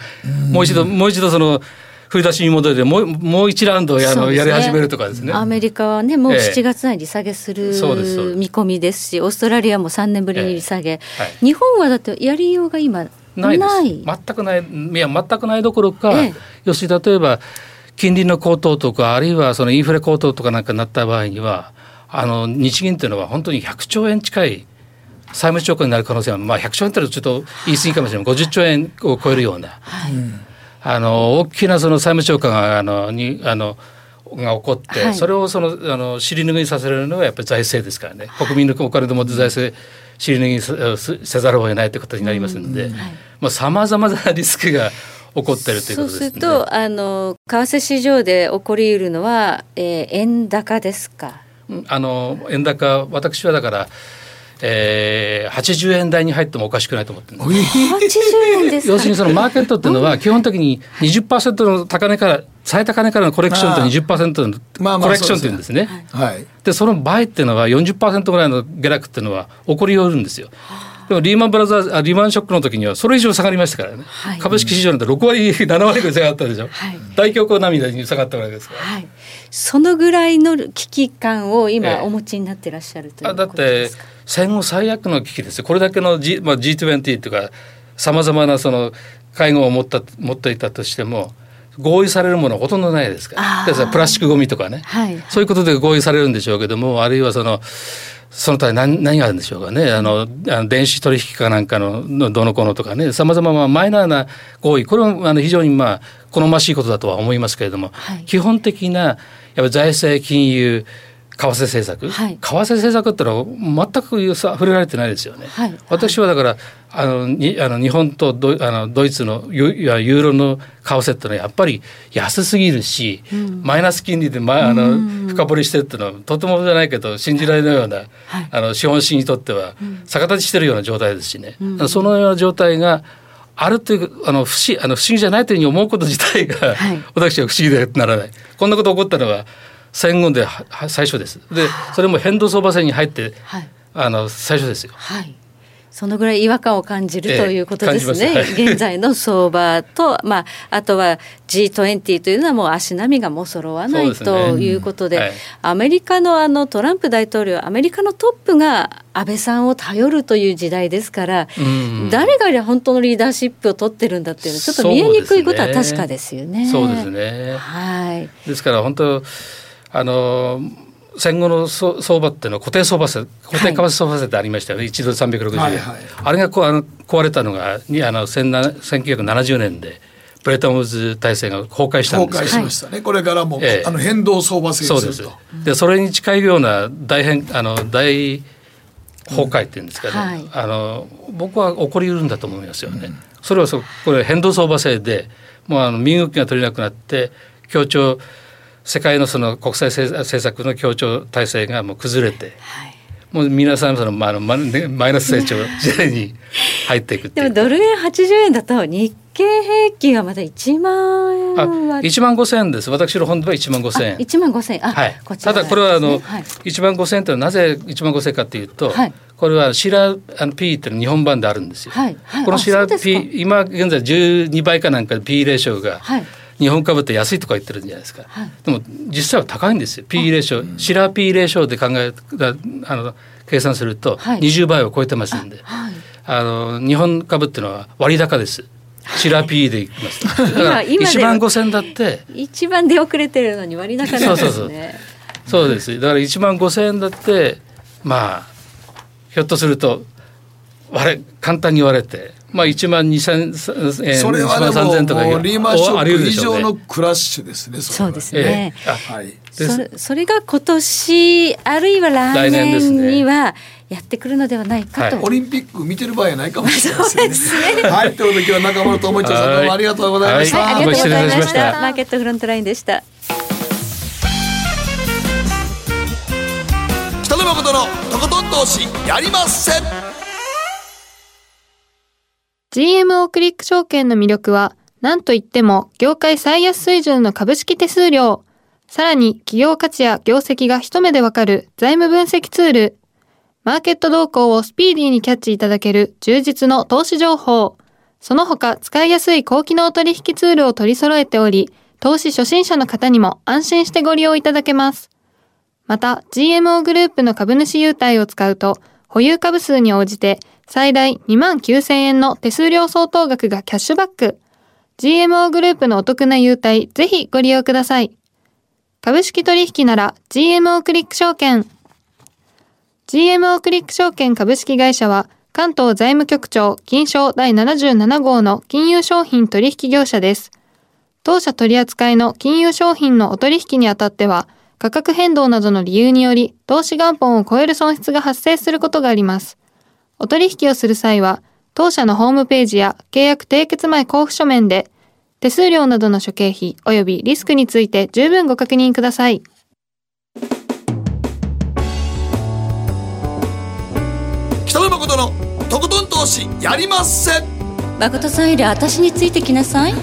もう一度もう一度その振り出しに戻りでもうもう一ラウンドや,、ね。やり始めるとかですね。アメリカはねもうええ。7月内に利下げするそうですそうです。見込みですしオーストラリアも3年ぶりに利下げ、はい。日本はだってやりようが今ないです。ない。全くない。いや全くないどころか、ええ。要するに例えば金利の高騰とかあるいはそのインフレ高騰とかなんかになった場合にはあの日銀っていうのは本当に100兆円近い債務超過になる可能性は、まあ、100兆円ってちょっと言い過ぎかもしれない50兆円を超えるような、あの大きなその債務超過があのにあのが起こって、はい。それをそのあの尻拭いさせるのはやっぱり財政ですからね。国民のお金でもって財政尻拭いさせせざるを得ないということになりますのでさまざ、まな リスクが起こってるというこそうとですね。するとあの為替市場で起こり得るのは、えー円高ですか？うんあの円高私はだから、えー、80円台に入ってもおかしくないと思ってるんです80円ですか？要するにそのマーケットっていうのは基本的に20%の高値から最高値からのコレクションとああ20%のまあまあコレクションっていうんですね。はい。でその倍っていうのは40%ぐらいの下落っていうのは起こりうるんですよ。でもリーマンブラザーズあリーマンショックの時にはそれ以上下がりましたからね、はい株式市場なんて6割7割ぐらい下がったでしょ、はい大恐慌並みに下がったわけですから。はい。そのぐらいの危機感をええ今お持ちになってらっしゃるというあだってことですか？戦後最悪の危機ですよこれだけの、G まあ、G20 というかさまざまなその会合を持った持っていたとしても合意されるものはほとんどないですから。プラスチックごみとかね、はい。そういうことで合意されるんでしょうけどもあるいはそのその他に何何があるんでしょうかね。あのあの電子取引かなんかののどのこのとかね。さまざまなマイナーな合意。これもあの非常にまあ好ましいことだとは思いますけれども、はい。基本的なやっぱり財政金融為替政策、はい。為替政策ってのは全くさ触れられてないですよね。はい。私はだからあのにあの日本とドイあのドイツのユーロの為替ってのはやっぱり安すぎるし、マイナス金利で、ま、あの深掘りしてるっていうのはとてもじゃないけど信じられないような、あの資本主義にとっては逆立ちしてるような状態ですしね、そのような状態があるというあの不思あの不思議じゃないというふうに思うこと自体が、はい。私は不思議でならない。こんなこと起こったのは戦後で最初ですでそれも変動相場制に入ってはい。あの最初ですよ。はい。そのぐらい違和感を感じるええということですね。感じますはい現在の相場と、まあ、あとは G20 というのはもう足並みがもう揃わない、ねということで、はいアメリカのあのトランプ大統領、アメリカのトップが安倍さんを頼るという時代ですから、うん誰が本当のリーダーシップを取ってるんだっていうのはちょっと見えにくいことは確かですよね。そうですね。はい。ですから本当あの戦後の相相場っていうのは固定相場制固定為替相場制ってありましたよね、一度360円、はいはい。あれがこうあの壊れたのがにあの17 1970年でブレトンウッズ体制が崩壊したん崩です。けど壊しましたね。これからも、ええ。あの変動相場制そうです。でそれに近いような大変あの大崩壊っていうんですかね、はい。あの僕は起こりうるんだと思いますよね。それはそこれ変動相場制でもうあの身動きが取れなくなって協調世界のその国際政政策の協調体制がもう崩れて、もう皆さんその、まあ、あのマイナス成長時代に入っていくっていう。でもドル円80円だと日経平均はまだ1万円あは1万5千円です。私の本部は1万5千円。1万5千円。あ、はい。こちらただこれはあの、はい。1万5千円というのはなぜ1万5千円かというと、はい。これはシラーあの P っていうの日本版であるんですよ。はい。はい。このシラ P 今現在12倍かなんかで P レーションがはい日本株って安いとか言ってるんじゃないですか。はい。でも実際は高いんですよ。P レーションシラー P レーションで考えあの計算するとはい。20倍を超えてますんで、はい。あの日本株っていうのは割高です。シラー P でいきます。だから今今で1万5千だって。一番出遅れてるのに割高なんですね。そうそうそう。そうです。だから1万5千円だってまあひょっとすると割れ簡単に割れてまあ1万2千円それは1万3でも千とかもうリーマンショック以上のクラッシュですね。そうですね、ええ。あはい。それそれが今年あるいは来来年ですね年にはやってくるのではないかと、はい。オリンピック見てる場合はないかもしれませんね。はい、ということで今日は中村智一さんどうもありがとうございました。はい。ありがとうございました。マーケットフロントラインでした。北野誠のとことん投資やりませ。ん。GMO クリック証券の魅力は、なんといっても業界最安水準の株式手数料。さらに企業価値や業績が一目でわかる財務分析ツール。マーケット動向をスピーディーにキャッチいただける充実の投資情報。その他使いやすい高機能取引ツールを取り揃えており、投資初心者の方にも安心してご利用いただけます。また、GMO グループの株主優待を使うと、保有株数に応じて最大2万9000円の手数料相当額がキャッシュバック。GMO グループのお得な優待、ぜひご利用ください。株式取引なら GMO クリック証券。GMO クリック証券株式会社は関東財務局長金賞第77号の金融商品取引業者です。当社取扱いの金融商品のお取引にあたっては、価格変動などの理由により、投資元本を超える損失が発生することがあります。お取引をする際は、当社のホームページや契約締結前交付書面で、手数料などの諸経費及びリスクについて十分ご確認ください。北野誠のとことん投資やりまっせ。誠さんより私についてきなさい。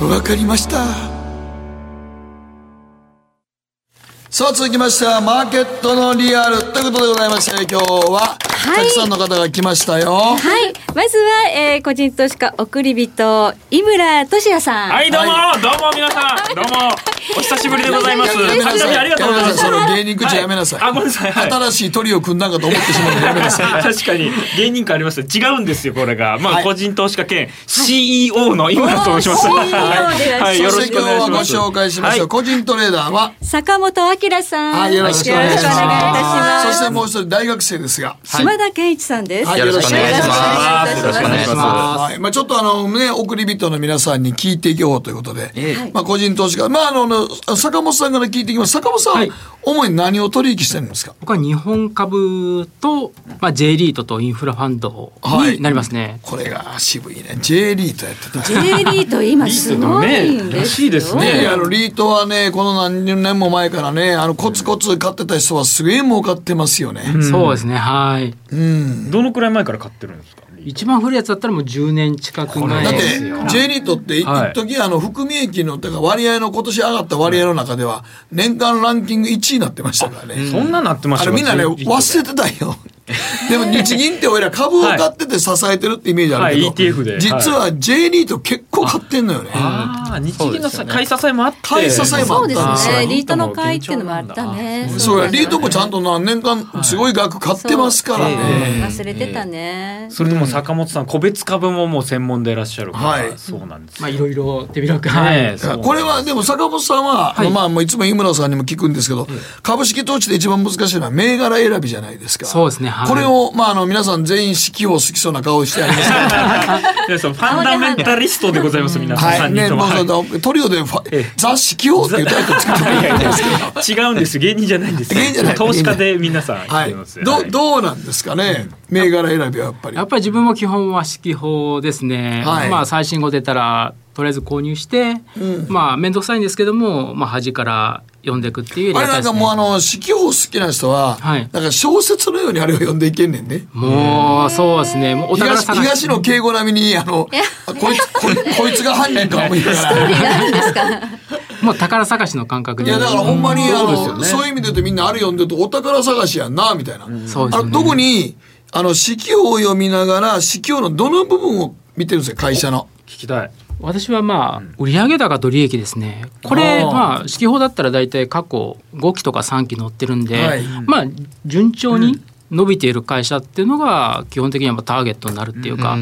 わかりましたさあ続きましてはマーケットのリアルということでございまして今日はたくさんの方が来ましたよ、はい。まずは、えー、個人投資家送り人井村俊也さん。はいどうも、どうも皆さん。どうも。お久しぶりでございます。やめなさいありがとうございます。その芸人口やめなさい。はあごめんなさい、はい。新しいトリを組んだんかと思ってしまうのでやめなさい。確かに。芸人感あります。違うんですよこれが。まあ、はい。個人投資家兼 CEO の井村と申します、はい、よろそしくお今日はご願いします紹介しましょう、はい。個人トレーダーは？坂本明さん。はいよろしくお願いします。そしてもう一人大学生ですが。島田健一さんです、はい。よろしくお願いします。よろしくお願いしまはい。まあちょっとあのね、送り人の皆さんに聞いていこうということで、えまあ個人投資家、まああの、坂本さんから聞いていきます。坂本さん、はい主に何を取引してるんですか？僕は日本株と、まあ、J リートとインフラファンドになりますね。これが渋いね。J リートやってた。J リート今すごいんですよらしいですねねあのリートはね、この何十年も前からね、あのコツコツ買ってた人はすげえ儲かってますよね。そうですね。はい。うん。どのくらい前から買ってるんですか？一番古いやつだったらもう10年近く前だってですよ。J リートって一はい時あの含み益のてか割合の今年上がった割合の中では年間ランキング1位になってましたからね。そんななってましたあれみんなね、忘忘れてたよ。でも日銀って俺ら株を買ってて支えてるってイメージあるけど、はい ETF で。実は J リート結構買ってんのよね。ああ日銀のさ買い支えもあって。買い支えもあそうですったんですよねリートの会っていうのもあったね。そう。や、リートもちゃんと何年間すごい額買ってますからね。忘れてたね、それでも坂本さん個別株ももう専門でいらっしゃるから、はい。そうなんですよ。まあいろいろ手広く。ねはい。そう。これはでも坂本さんは、あのまあもういつも井村さんにも聞くんですけど、株式投資で一番難しいのは銘柄選びじゃないですか。そうですねはい。これをまああの皆さん全員指揮を好きそうな顔してあります ファンダメンタリストでございます皆さん。はい、3ね、もう人とも、はい。そうトリオでファええ。雑誌起用っていうタイトルつけてもらいですけど。違うんです。芸人じゃないんです。芸人じゃない。投資家で皆さんはい。どどうなんですかね？銘柄選びはやっぱり。や。っぱり自分も基本は指揮法ですね。はい。まあ最新号出たらとりあえず購入して、まあ面倒くさいんですけども、まあ端から読んでいくっていうやりあれなんか。もうあの、指揮法好きな人は、はいなんか小説のようにあれを読んでいけんねんね。もうそうですね。もうお宝東探し。東野敬吾並みに、あの、あこいつ、こいこいつが犯人か思いながら。もう宝探しの感覚で。いやだからほんまにあそうですよねのそういう意味で言うとみんなあれ読んでるとお宝探しやんなみたいな。そうですよねあの特にあの四季を読みながら四季のどの部分を見てるんですよ会社の？聞きたい私はまあ売上高と利益ですねこれまあ指揮法だったら大体過去5期とか3期載ってるんで、はいまあ順調に伸びている会社っていうのが基本的にはターゲットになるっていうか。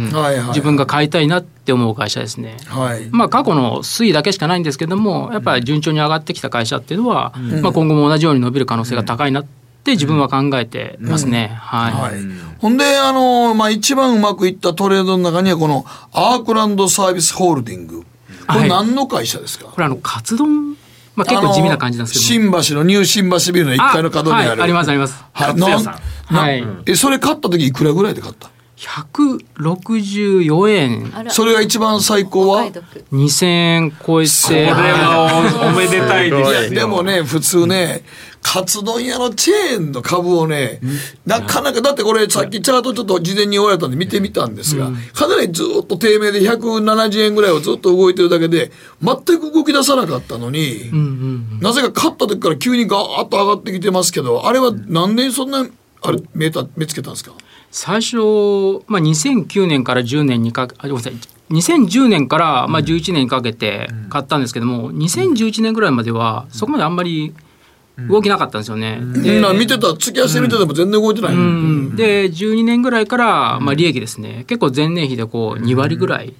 自分が買いたいなって思う会社ですね。はい。まあ過去の推移だけしかないんですけどもやっぱり順調に上がってきた会社っていうのは、まあ、今後も同じように伸びる可能性が高いなって自分は考えてますね。はい、はい。ほんで、あの、まあ、一番うまくいったトレードの中には、このアークランドサービスホールディング。これはい何の会社ですか、これあのカツ丼、まあ、結構地味な感じなんですけど新橋のニュー新橋ビルの1階の角にある。はい、ありますあります。はいえ、それ買った時いくらぐらいで買った？164円。それが一番最高は？お買い得2000円超えて。これはおおめでたいですよ。でもね、普通ね、カツ丼屋のチェーンの株をね、なかなか、だってこれさっきチャートちょっと事前に言われたんで見てみたんですが、かなりずっと低迷で170円ぐらいをずっと動いてるだけで、全く動き出さなかったのに、なぜか勝った時から急にガーッと上がってきてますけど、あれはなんでそんな、あれ、目た目つけたんですか？最初、まあ、2009年から10年にかけあごめんなさい。2010年からまあ11年にかけて買ったんですけども、2011年ぐらいまではそこまであんまり動きなかったんですよね。で見てた。付き合わせて見てても全然動いてない、うん、で12年ぐらいから、まあ、利益ですね。結構前年比でこう2割ぐらいに、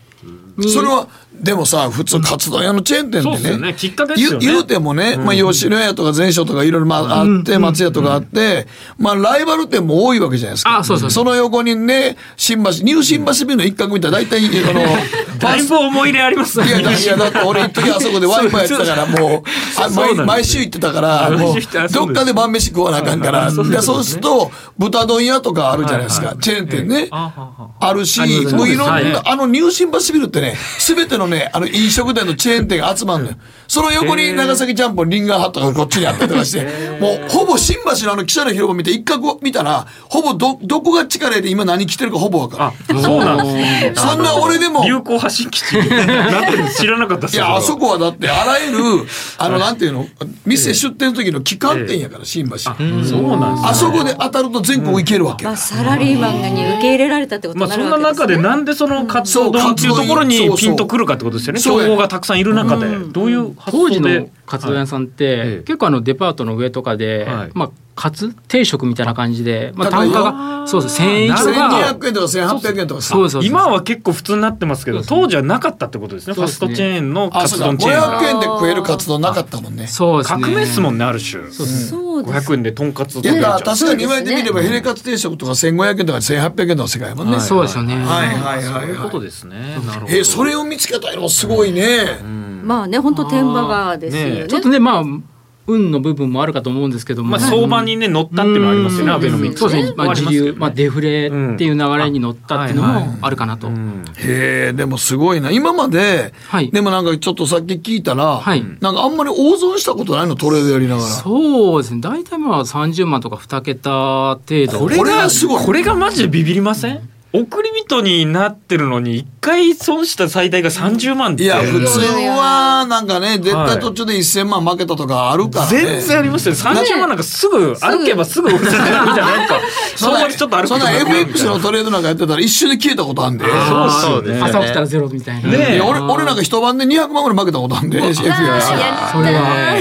それはでもさ普通カツ丼屋のチェーン店ってねそうでね。きっかけですよね。言うてもね、まあ、吉野家とかゼンショーとかいろいろまああって、松屋とかあって、まあライバル店も多いわけじゃないですか。あそうそうそう。の横にね新橋ニュー新橋ビルの一角見たら大体 あのだいぶ思い入れありますね。いやだいやだって俺 一時あそこでワイファイやってたからもうあ毎毎週行ってたからもうどっかで晩飯食わなあかんから。そうですでそうすると豚丼屋とかあるじゃないですか。チェーン店ね。あるしもういろんはいなあのニュー新橋ビルってね全てのねあの飲食店のチェーン店が集まるのよ。その横に長崎ちゃんぽんリンガーハットがこっちにあったりとかしてもうほぼ新橋のあの記者の広場見て一角見たらほぼどどこが力で今何着てるかほぼ分かるそうなんですね。そんな俺でも流行発信基地。に なって知らなかったですいや、あそこはだって、あらゆる、あの、なんていうの、店出店の時の旗艦店やから、新橋。そうなんですね。あそこで当たると全国行けるわけ。まあ、サラリーマンに受け入れられたってことそんなわけですね。中でなんでその活動丼っていうところにピンとくるかってことですよね。そうそう競合がたくさんいる中で。どういう発当時のカツ丼屋さんって、ええ。結構あのデパートの上とかで、はい。まあカツ定食みたいな感じで、まあ、単価がそうです1000円以上が1200円とか1800円とかさ。そうですそう今は結構普通になってますけど当時はなかったってことですね。ファストチェーンのカ。ツ丼チェーン500が円で食えるカツ丼なかったもんね。そうですね。革命っすもんねある種。そうです500円でとんかつ確かに言われてみれば、ヘレカツ定食とか1500円とか1800円の世界やもんね。はいそうですよね、はい。はいはいそういうことはい。ですね。なるほど。え、それを見つけたの？すごいね。まあね、本当天馬川ですよね。ちょっとねまあ運の部分もあるかと思うんですけども、まあ相場にね乗ったっていうのはありますよねアベノミクスそうですね、まあ、時流、まあ、デフレうんっていう流れに乗ったっていうのもあるかなと、へえ、でもすごいな。今まで、はい。でもなんかちょっとさっき聞いたら、はい。なんかあんまり大損したことないのトレードやりながら。そうですね。大体まあ30万とか2桁程度。これこれががすごい。これがマジでビビりません？送り人になってるのに一回損した最大が30万って。いや、普通は、なんかね、絶対途中で1000万負けたとかあるからね。全然ありますよ。30万なんかすぐ歩けばすぐ折れちゃうみたいななんかそんな相場でちょっと歩くそんな FX のトレードなんかやってたら一瞬で消えたことあんで。そうですね朝起きたらゼロみたいな、ねいや俺俺なんか一晩で200万ぐらい負けたことあんで、FX。それは。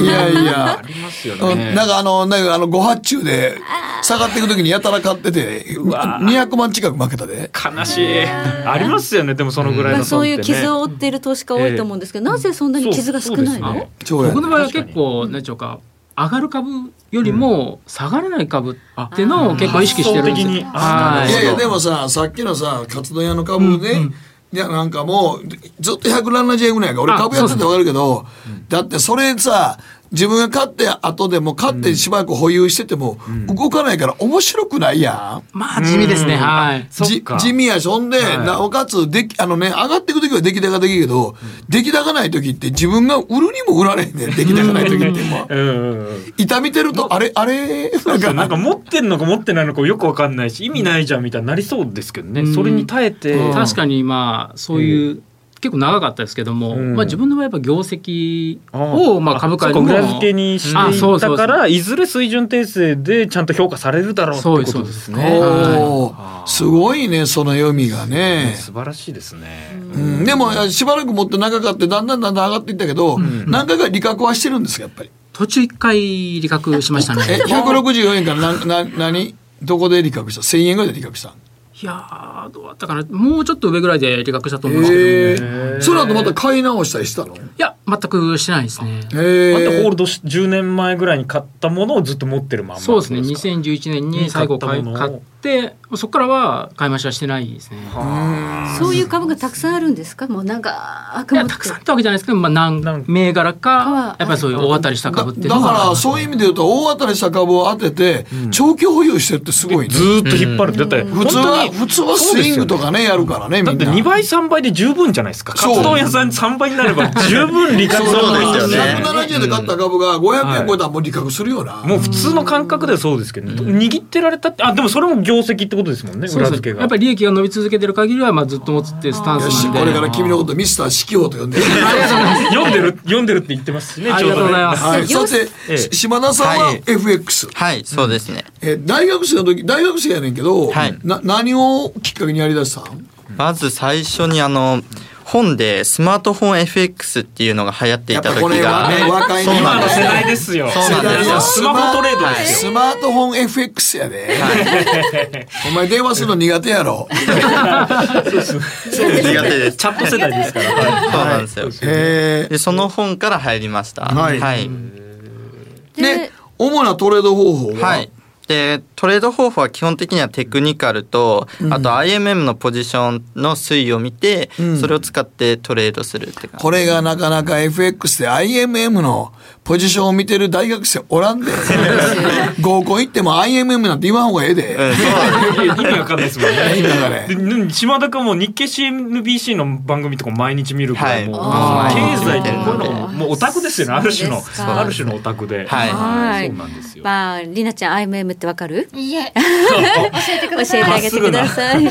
いやいや。ありますようんね。なんかあの、なんかあの、ご発注で下がっていくときにやたら買ってて、200万近く負けたで。悲しい。ありますよねでもそのぐらいまあ、の損ってね。そういう傷を負っている投資家多いと思うんですけど、なぜそんなに傷が少ないの、そうや僕の場合は結構何でしょうか上がる株よりも下がらない株っていうのを結構意識してるんですよ。発想的に。はいいやいやでもささっきのさカツ丼屋の株ね、いやなんかもうずっと170円ぐらいやから俺あ株やってて分かるけどだってそれさ自分が買って後でも買ってしばらく保有してても動かないから面白くないやん。まあ地味ですね、はい。地味やしほんで、はい。なおかつできあのね上がっていく時は出来高できるけど、出来高ない時って自分が売るにも売られへんねん。出来高ない時っても。ううん。痛みてるとあれあれなんか。なんか持ってんのか持ってないのかよくわかんないし意味ないじゃんみたいになりそうですけどね、うん。それに耐えて、確かにまあそういう、結構長かったですけども、うん。まあ、自分の場合やっぱ業績あをまあ株価にも裏付けにしていうたからいずれ水準訂正でちゃんと評価されるだろうってことそうですです。ね。おー。すごいねその読みがね。素晴らしいですね。うん、でもしばらく持って長かってだんだんだんだん上がっていったけど、何回か利確はしてるんですかやっぱり？途中一回利確しましたね。え164円からなな何？どこで利確した？1000円ぐらいで利確した？んいやーどうだったかな。もうちょっと上ぐらいで利確したと思うんですけど、えー、その後また買い直したりしたの？いや全くしてないですね。えあとホーールドし10年前ぐらいに買ったものをずっと持ってるまんまそうですね。か2011年に最後買い買ったものを。買ってそこからは買い増しはしてないですね。そういう株がたくさんあるんですか？もうなんかい悪夢やたくさんってわけじゃないですけど、まあ、何銘柄かやっぱりそういう大当たりしただ株っていうだのはからそういう意味で言うと大当たりした株を当てて長期保有してるってすごいね。ずーっと引っ張るだって普通は普通はスイングとかねやるからねみんな。だって2倍3倍で十分じゃないですか。カツ丼屋さん3倍になれば十分利確そうなんですよね。170円で買った株が500円超えたらもう利確するよな、もう普通の感覚ではそうですけど、ね。握ってられたってあでもそれも業績ってことですもんね裏付けが。やっぱり利益が伸び続けてる限りはまあずっと持つっていうスタンスなんでこれから君のことミスター四季王と呼んでる。読んでる読んでるって言ってますしねありがとうございます。はい、そして、ええ。し島田さんははい。FX、はい、そうですね。え大学生の時大学生やねんけど、はい。な何をきっかけにやりだしたん？まず最初にあの、本でスマートフォン FX っていうのが流行っていた時やっぱこれがはね若いそうなんです今の世代ですよ。そうなんです。よ。スマホトレードですよ。スマートフォン FX やで。お前電話するの苦手やろ。苦手です。チャット世代ですから。そうなんですよ。へでその本から入りました。はい。はい。え。で、主なトレード方法は、はい。でトレード方法は基本的にはテクニカルと、あと IMM のポジションの推移を見て、ん。それを使ってトレードするって感じ。これがなかなか FX で IMM のポジションを見てる大学生おらんで。合コン行っても IMM なんて言わん方がええで。意味わかんないですもんね。意味わかんない島田君も日経 CNBC の番組とか毎日見るから、はい。もう。経済ってこういうのもうオタクですよね。ある種のある種のオタクで、はい。はい。そうなんですよ、まありなちゃん IMM ってわかる？いえ。教えてあげてください。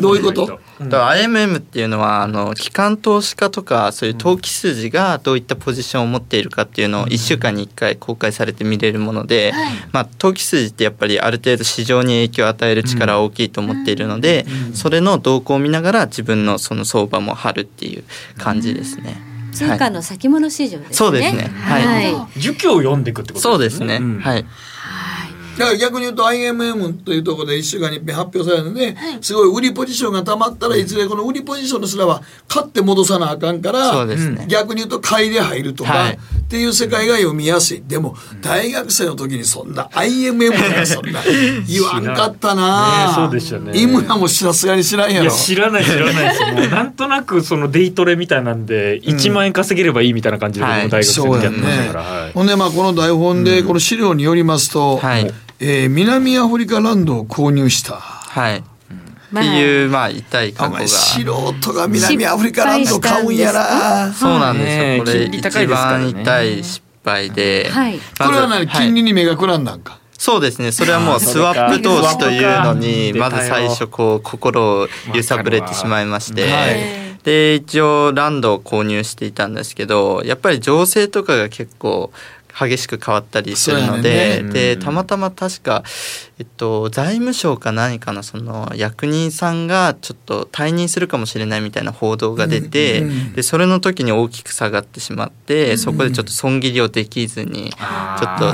どういうこと？と IMM っていうのはあの機関投資家とかそういう投機筋がどういったポジションを持っているかっていうのを1週間に1回公開されて見れるもので、まあ、投機筋ってやっぱりある程度市場に影響を与える力は大きいと思っているので、それの動向を見ながら自分のその相場も張るっていう感じですね。通貨の先物市場ですね。そうですね。はい。儒教を読んでいくってことそうですね、ん。はいだから逆に言うと IMM というところで1週間に発表されるので、すごい売りポジションがたまったらいずれこの売りポジションのすらは買って戻さなあかんからそうですね。逆に言うと買いで入るとか、はい。っていう世界が読みやすい。でも大学生の時にそんな IMM とかそんな 言わんかったな、ねそうでしたね。井村もさすがに知らんやろ。いや知らない知らないです。もうなんとなくそのデイトレみたいなんで1万円稼げればいいみたいな感じで僕も大学生の時やってましたから、はい。ほんでまあこの台本でこの資料によりますと、はいえー南アフリカランドを購入した。はい。まあ。っていうまあ痛い過去が。素人が南アフリカランド買うんやな。そうなんですねよこれ一番痛い失敗で、はい。これは何、金利に目がくらんだんか？そうですね。それはもうスワップ投資というのにまず最初こう心を揺さぶれてしまいまして、はい。で一応ランドを購入していたんですけどやっぱり情勢とかが結構激しく変わったりするので、ね。でたまたま確か、えっと、財務省か何かのその役人さんがちょっと退任するかもしれないみたいな報道が出て、うん。うん。でそれの時に大きく下がってしまって、そこでちょっと損切りをできずにちょっと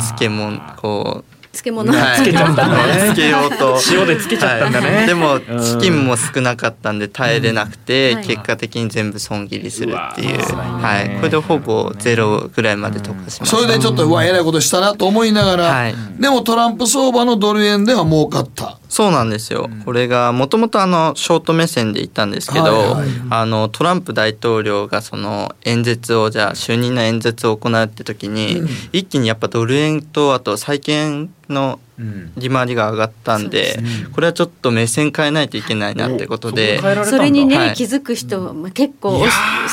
漬物こう漬物。はい。つけちゃったんだね。つけようと。塩でつけちゃったんだね。はい。でもうん。資金も少なかったんで耐えれなくて、はい。結果的に全部損切りするっていう。はい。これでほぼゼロぐらいまで溶かしましたそれでちょっと、うわ、えらいことしたなと思いながら、はい。でもトランプ相場のドル円では儲かった。そうなんですよ。これがもともとあのショート目線で言ったんですけど、はいはいあのトランプ大統領がその演説をじゃあ就任の演説を行うって時に、一気にやっぱドル円とあと債券のうん。利回りが上がったんで、これはちょっと目線変えないといけないなってことで、それにね、はい。気づく人も結構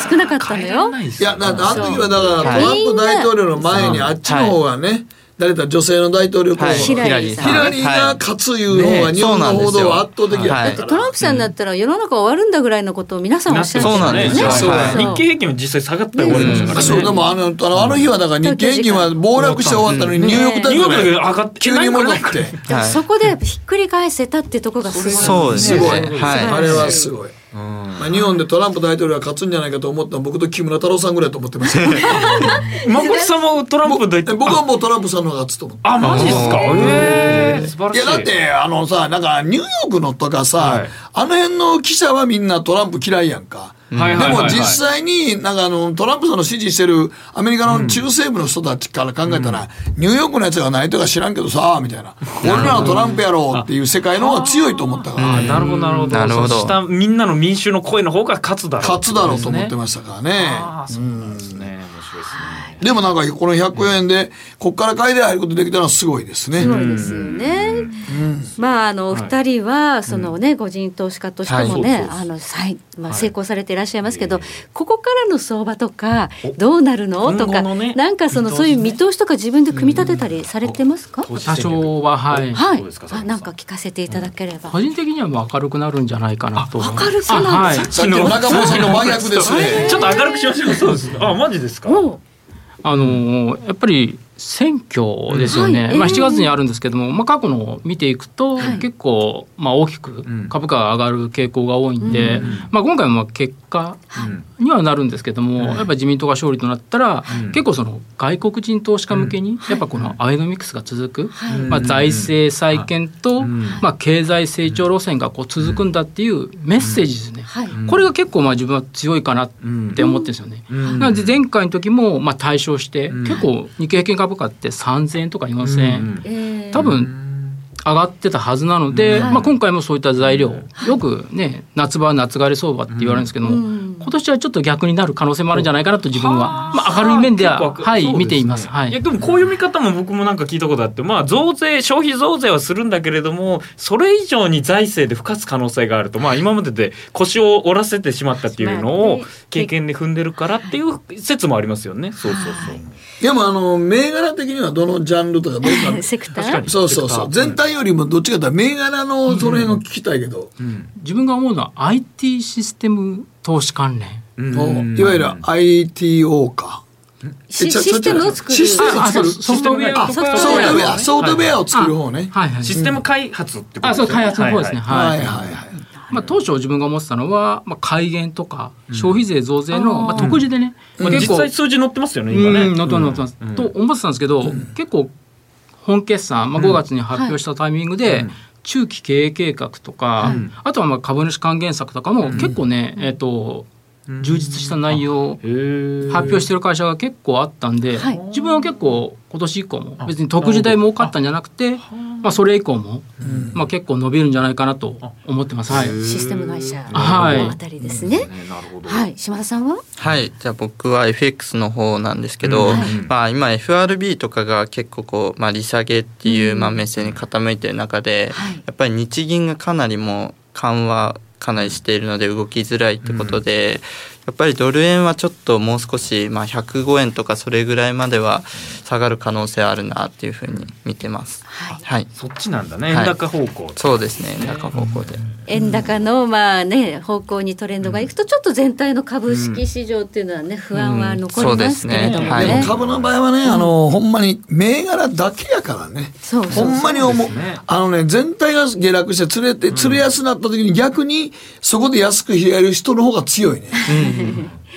少なかったのよ。いや、だってあの時はだから、はい。トランプ大統領の前にあっちの方がね、誰だ女性の大統領候補、はい。ヒラリーさん。ヒラリーが勝ついう方が日本の報道は圧倒的やはいったから。トランプさんだったら世の中終わるんだぐらいのことを皆さんおっしゃってそうなんですよ。そうはい日経平均も実際下がったり終わりましたからねそう。でもあのあのあの日はだから日経平均は暴落して終わったのにニューヨークタイムがが上がって急に戻って。はいそこでひっくり返せたってとこがすごい。そうですね。すごい。はあれはすごい。まあ、日本でトランプ大統領が勝つんじゃないかと思ったのは僕と木村太郎さんぐらいと思ってました。誠さんもトランプ大統領僕はもうトランプさんの方が勝つと思って。あマジですかええ素晴らしい。いやだってあのさなんかニューヨークのとかさ、はい。あの辺の記者はみんなトランプ嫌いやんか。はいはいはいはい。でも実際になんかあのトランプさんの支持してるアメリカの中西部の人たちから考えたら、ニューヨークのやつが何とか知らんけどさみたいな。俺らのトランプやろうっていう世界の方が強いと思ったから、あなるほどなるほど。なるほど。そうしたみんなの民衆の声の方が勝つだろう。勝つだろうと思ってましたからね。そうなんですね。面白いでもなんかこの104円でこっから買いで入ることできたのはすごいですね。すごいですよね。まああのお二人はそのね個人投資家としてもねあの最まあ成功されていらっしゃいますけどここからの相場とかどうなるの？とかなんかそのそういう見通しとか自分で組み立てたりされてますか？多少ははい。はい。あなんか聞かせていただければ。個人的にはもう明るくなるんじゃないかなと明るくなるあはい。さっきの中本さんの真逆ですね。ちょっと明るくしましょう。そうです。あマジですか？あのーやっぱり選挙ですよね、はい。まあ、7月にあるんですけども、まあ、過去のを見ていくと、結構、まあ、大きく株価が上がる傾向が多いんで、まあ、今回もまあ結果にはなるんですけども、やっぱり自民党が勝利となったら、結構その外国人投資家向けにやっぱこのアベノミクスが続く、まあ、財政再建と、まあ、経済成長路線がこう続くんだっていうメッセージですね、これが結構まあ自分は強いかなって思ってるんですよね。なので前回の時もまあ対象して、結構日経平均株価って3,000円とか4,000円、多分上がってたはずなので、まあ、今回もそういった材料、よくね夏場は夏枯れ相場って言われるんですけども、今年はちょっと逆になる可能性もあるんじゃないかなと自分は、まあ、明るい面では、はい見ています。はい。いやでもこういう見方も僕もなんか聞いたことあってまあ増税消費増税はするんだけれどもそれ以上に財政で付加す可能性があるとまあ今までで腰を折らせてしまったっていうのを経験で踏んでるからっていう説もありますよね。そうそうそう。でもあの銘柄的にはどのジャンルとかどうか。セクター？確かに。そうそうそう。全体よりもどっちかというと銘柄のその辺を聞きたいけど、自分が思うのは IT システム投資関連。おいわゆる ITO か。システムを作る。システムを作る。あソフトウェア。あソフトウェア。ソフトウェアを作る方ね。はい。はいシステム開発ってことあそう開発の方ですね。はいはい。はい。はい。まあ、当初自分が思ってたのは、まあ、改元とか消費税増税の、まあ、特需でね、まあ、実際数字載ってますよね今ね。うん載ってます載ってます、と思ってたんですけど、結構本決算、まあ、5月に発表したタイミングで、中期経営計画とか、あとはまあ株主還元策とかも結構ね、えっ、と充実した内容を発表してる会社が結構あったんで、はい。自分は結構今年以降も別に特需代も多かったんじゃなくてまあ、それ以降も、まあ、結構伸びるんじゃないかなと思ってます。はい、システム会社はい。のあたりですね。はい、島田さんは？はい。じゃあ僕は FX の方なんですけど、うん。まあ、今 FRB とかが結構こう、まあ、利下げっていう、まあ、目線に傾いてる中で、やっぱり日銀がかなりもう緩和かなりしているので動きづらいってことで、やっぱりドル円はちょっともう少し、まあ、105円とかそれぐらいまでは下がる可能性あるなっていうふうに見てます。はい、そっちなんだね。円高方向、そうですね。円高方向で。円高のまあね方向にトレンドがいくとちょっと全体の株式市場っていうのはね不安は残りますけれどもね。でも株の場合はね、あのほんまに銘柄だけやからね。そうそうほんまに思う。あのね、全体が下落して釣れて、釣れやすくなった時に逆にそこで安く開える人の方が強いね。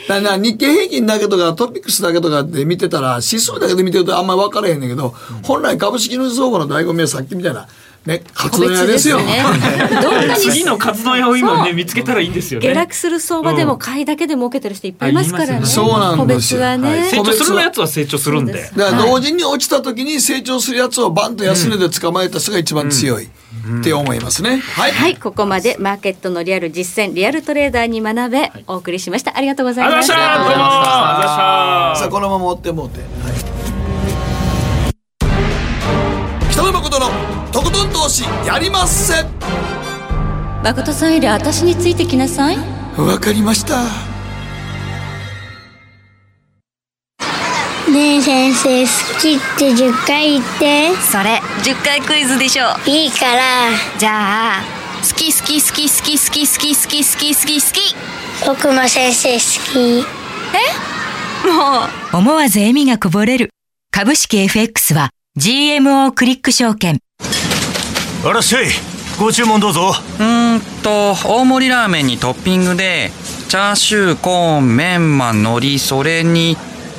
だから日経平均だけとかトピックスだけとかって見てたら指数だけで見てるとあんまり分からへんねんけど、本来株式の相場の醍醐味はさっきみたいなね活動屋ですよ。どんなに次の活動屋を今ね見つけたらいいんですよね。下落する相場でも買いだけで儲けてる人いっぱいいますからね。そうなん個別ですよはね。成長するやつは成長するんで。だから同時に落ちた時に成長するやつをバンと安値で捕まえた人が一番強いって思いますね。はい。はい、ここまでマーケットのリアル実践リアルトレーダーに学べお送りしました。ありがとうございました。ありがとうございました。さあこのまま追ってもうて。北野誠のとことん投資やりまっせ。誠さんより私についてきなさい。わかりました。ねえ先生好きって10回言って。それ10回クイズでしょ。いいから。じゃあ好き好き好き好き好き好き好き好き好き好き。僕も先生好き。え？もう。思わず笑みがこぼれる。株式 FX は GMO クリック証券。あらっしゃい。ご注文どうぞ。うーんと大盛りラーメンにトッピングでチャーシューコーンメンマ海苔それに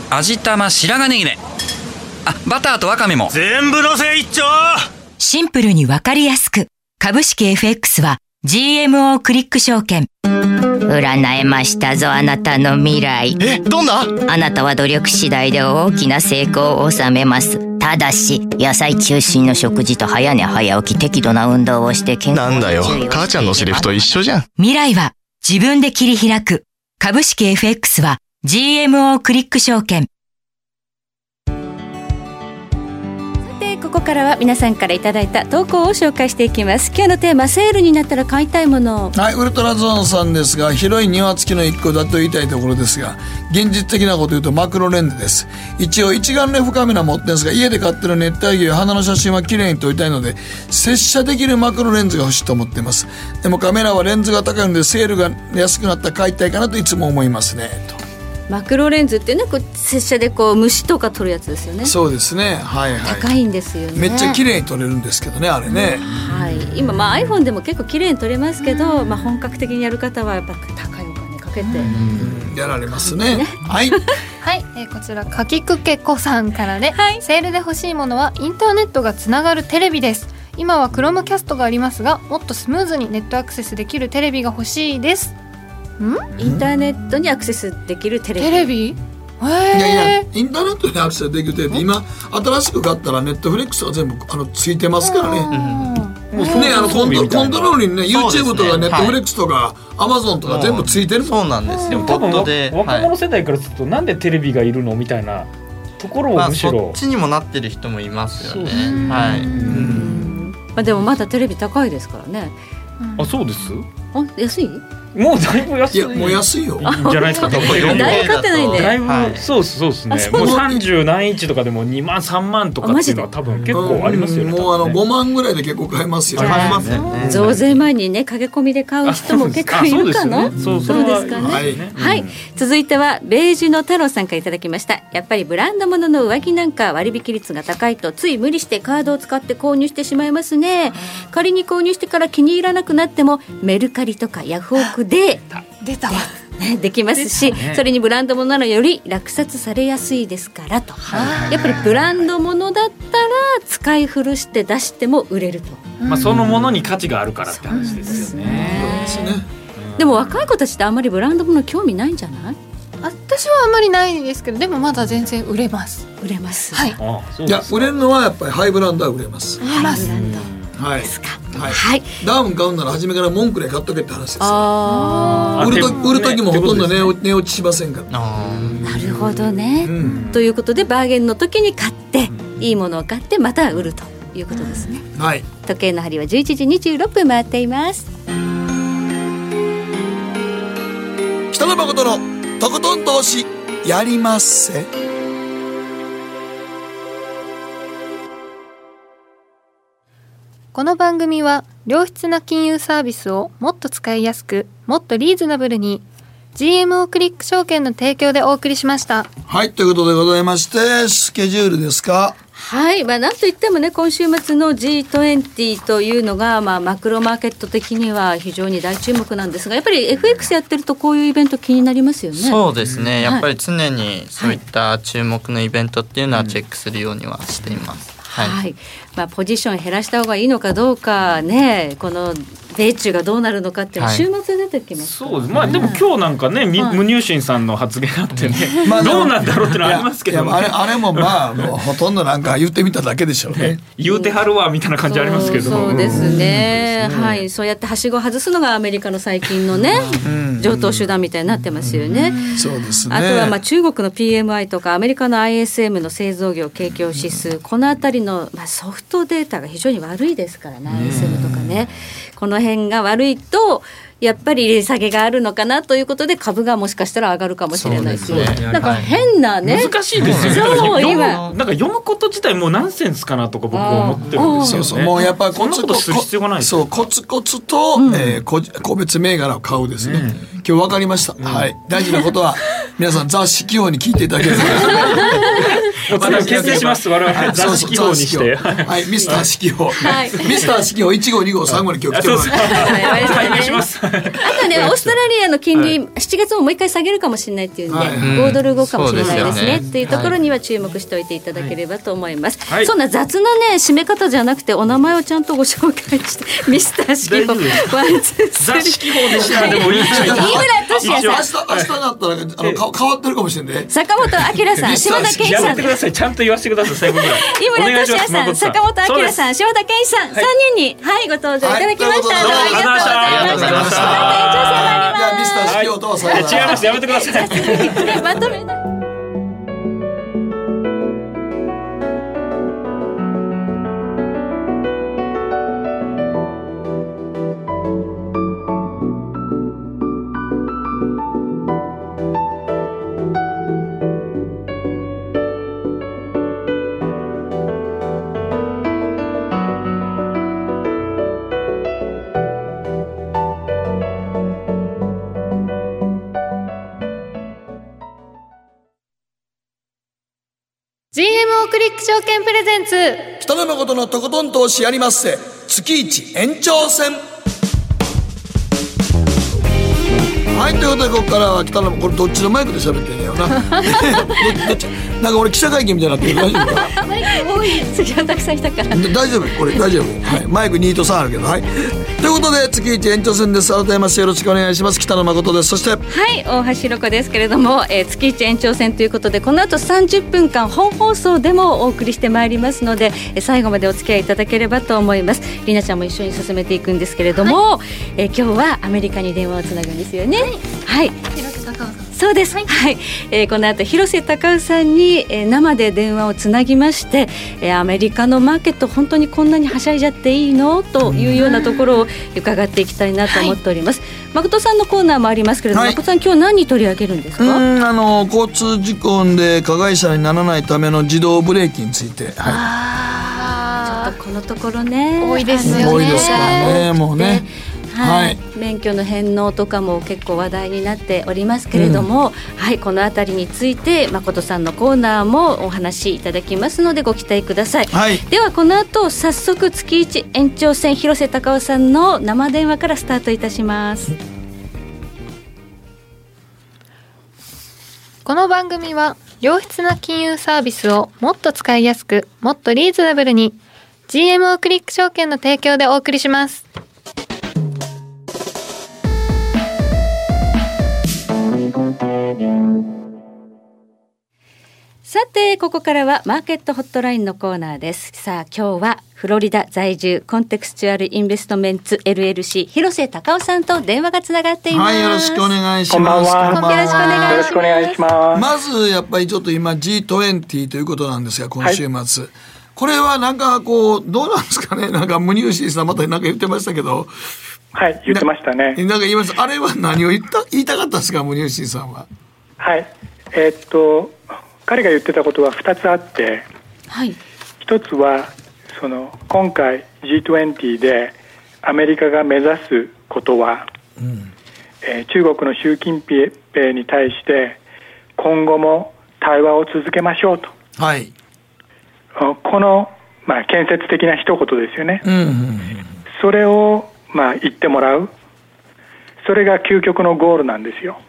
味玉白髪ネギねあバターとワカメも。全部のせ一丁。シンプルにわかりやすく。株式 FX は GMO クリック証券。占えましたぞあなたの未来。えどんな？あなたは努力次第で大きな成功を収めますただし野菜中心の食事と早寝早起き適度な運動をして健康なんだよ。母ちゃんのセリフと一緒じゃん。未来は自分で切り開く。株式 FX は GMO クリック証券ここからは皆さんからいただいた投稿を紹介していきます。今日のテーマセールになったら買いたいもの。はい、ウルトラゾーンさんですが広い庭付きの一戸建てと言いたいところですが現実的なこと言うとマクロレンズです。一応一眼レフカメラ持ってるんですが家で買ってる熱帯魚や花の写真は綺麗に撮りたいので接写できるマクロレンズが欲しいと思ってます。でもカメラはレンズが高いのでセールが安くなったら買いたいかなといつも思いますねと。マクロレンズっていうのはこう拙者でこう虫とか撮るやつですよね。そうですね。はいはい。高いんですよね。めっちゃ綺麗に撮れるんですけどねあれね、はい、今まあ iPhone でも結構綺麗に撮れますけど、まあ本格的にやる方はやっぱ高いお金かけて、やられますね。はい。はい、えーこちらかきくけこさんからで、セールで欲しいものはインターネットがつながるテレビです。今はクロームキャストがありますがもっとスムーズにネットアクセスできるテレビが欲しいです。んインターネットにアクセスできるテレビ。テレビ？いやいやインターネットにアクセスできるテレビ。今新しく買ったらネットフリックスは全部あのついてますからね。もうねあのコントコントロールにね YouTube とかネットフリックスとか Amazon とか全部ついてるそうなんです。よ多分若者世代からするとなんでテレビがいるのみたいなところをまあ、むしろ。そっちにもなってる人もいますよね。はい。まあでもまだテレビ高いですからね。あそうです？あ安い？もうだいぶ安い。いやもう安いよ。じゃないですかだいぶ買ってないんで。だいぶ、はいそうそうですね。あそうもう三十何インチとかでも2万3万とかっていうのは多分結構ありますよねもうあの5万ぐらいで結構買えますよ。買えますよね増税前にね駆け込みで買う人も結構いるかな？あそうですよねそうそうですかね？ははい。い、続いてはベージュの太郎さんからいただきました。やっぱりブランド物の上着なんか割引率が高いとつい無理してカードを使って購入してしまいますね。仮に購入してから気に入らなくなってもメルカリとかヤフオクで出た。わねできますし、ね。それにブランド物ならより落札されやすいですからと、やっぱりブランド物だったら使い古して出しても売れると。まあそのものに価値があるからって話ですよね。でも若い子たちってあんまりブランド物興味ないんじゃない？私はあんまりないですけどでもまだ全然売れます。売れます。はいいや売れるのはやっぱりハイブランドは売れます。売れます。はい。はい。はい。ダウン買うなら初めから文句で買っとけって話ですよ。あ売ると売る時もほとんどね値落値落ちしませんから。なるほどね、ということでバーゲンの時に買って、いいものを買ってまた売るということですねはい。時計の針は11時26分回っています北野誠のとことん投資やりまっせ。この番組は良質な金融サービスをもっと使いやすくもっとリーズナブルに GMO クリック証券の提供でお送りしましたはいということでございましてスケジュールですか？はい、まあ、なんといってもね今週末の G20 というのが、まあ、マクロマーケット的には非常に大注目なんですがやっぱり FX やってるとこういうイベント気になりますよね。そうですね。やっぱりり常にそういった注目のイベントっていうのはチェックするようにはしています。はい。はい、まあ、ポジション減らした方がいいのかどうかねこの米中がどうなるのかっていうのははい。週末出てきますから。そうです。まあでも今日なんかね、みはい。無入信さんの発言あってね、まあどうなんだろうってのはありますけど、いやあれあれもまあもうほとんどなんか言ってみただけでしょうね。言うてはるわみたいな感じありますけど。そうそうですね、はい。そうやってはしごを外すのがアメリカの最近のね、上等手段みたいになってますよね。そうですね。あとはまあ中国の PMI とかアメリカの ISM の製造業景況指数この辺りのまあソフトデータが非常に悪いですからね ISM とかねこの辺が悪いとやっぱり利下げがあるのかなということで株がもしかしたら上がるかもしれないですそうですね。なんか変なね。難しいですよね。そう読む今なんか読むこと自体もうナンセンスかなとか僕は思ってるんですよね。そうそう。もうやっぱりそんなことする必要がないですよそうコツコツと、えーこ個別銘柄を買うですね、今日分かりました、はい。大事なことは皆さん雑誌記号に聞いていただければもうそれを決定します。我々雑誌記号にして。はい。ミスター四季報、はい。ミスター四季報1号2号3号に今日来てます。あとね、オーストラリアの金利、7月ももう一回下げるかもしれないっていうんで、はい。5ドル後かもしれないですね。っていうところには注目しておいていただければと思います。はい。そんな雑なね、締め方じゃなくて、お名前をちゃんとご紹介して、ミスター式大丈夫です。ワンツースリー雑誌記号でしたでもいいです。よ飯村俊明日也さん。明日になったらあのか変わってるかもしれんね坂本明さん、島田健やさんください。ちゃんと言わせてください。最後ぐらい。井村俊さん、坂本明さん、島田健さん、三人に、はい、ご登場いただきました。はいどうもありがとうございました。ありがとうございました延長戦もあります。じゃあミスター四季報とはさよう違います。やめてください。ねまとめクリック証券プレゼンツ。北野誠のとことん投資やりまっせ。月一延長戦。はいということでここからは北野これどっちのマイクで喋ってんねやろな。ど どっち？なんか俺記者会見みたいになってる大丈夫かマイク多い次はたくさん来たから。大丈夫？これ大丈夫、はい、マイク2と3あるけどはい。ということで月一延長戦です。改めましてよろしくお願いします。北野誠です。そしてはい大橋ろ子ですけれども、えー、月一延長戦ということでこの後30分間本放送でもお送りしてまいりますので、えー、最後までお付き合いいただければと思います。りなちゃんも一緒に進めていくんですけれども、はい、えー、今日はアメリカに電話をつなぐんですよね。はい、はいそうです。はい、はい、えー、この後広瀬隆さんに、えー、生で電話をつなぎまして、えー、アメリカのマーケット本当にこんなにはしゃいじゃっていいの？というようなところを伺っていきたいなと思っております。はい、誠さんのコーナーもありますけれども、はい、誠さん今日何取り上げるんですか？あの交通事故で加害者にならないための自動ブレーキについて。はい、ちょっとこのところね多いですよね。多いですからねもうね。はい、免許の返納とかも結構話題になっておりますけれども、うん、はいこの辺りについて誠さんのコーナーもお話しいただきますのでご期待ください、はい、ではこの後早速月一延長戦広瀬隆夫さんの生電話からスタートいたします。この番組は良質な金融サービスをもっと使いやすくもっとリーズナブルに GMO クリック証券の提供でお送りします。さてここからはマーケットホットラインのコーナーです。さあ今日はフロリダ在住コンテクスチュアルインベストメンツ LLC 広瀬隆夫さんと電話がつながっています。はいよろしくお願いします。よろしくお願いします。まずやっぱりちょっと今 G20 ということなんですが今週末、はいこれはなんかこう、どうなんですかね、なんか、ムニューシーさん、またなんか言ってましたけど、はい、言ってましたね。なんか言います。あれは何を言った？言いたかったんですか、ムニューシーさんは。はい、えー、っと、彼が言ってたことは2つあって、はい、1つはその今回 G20 でアメリカが目指すことは、うん、えー、中国の習近平に対して今後も対話を続けましょうと、はい、この、まあ、建設的な一言ですよね、うんうんうん、それを、まあ、言ってもらうそれが究極のゴールなんですよ。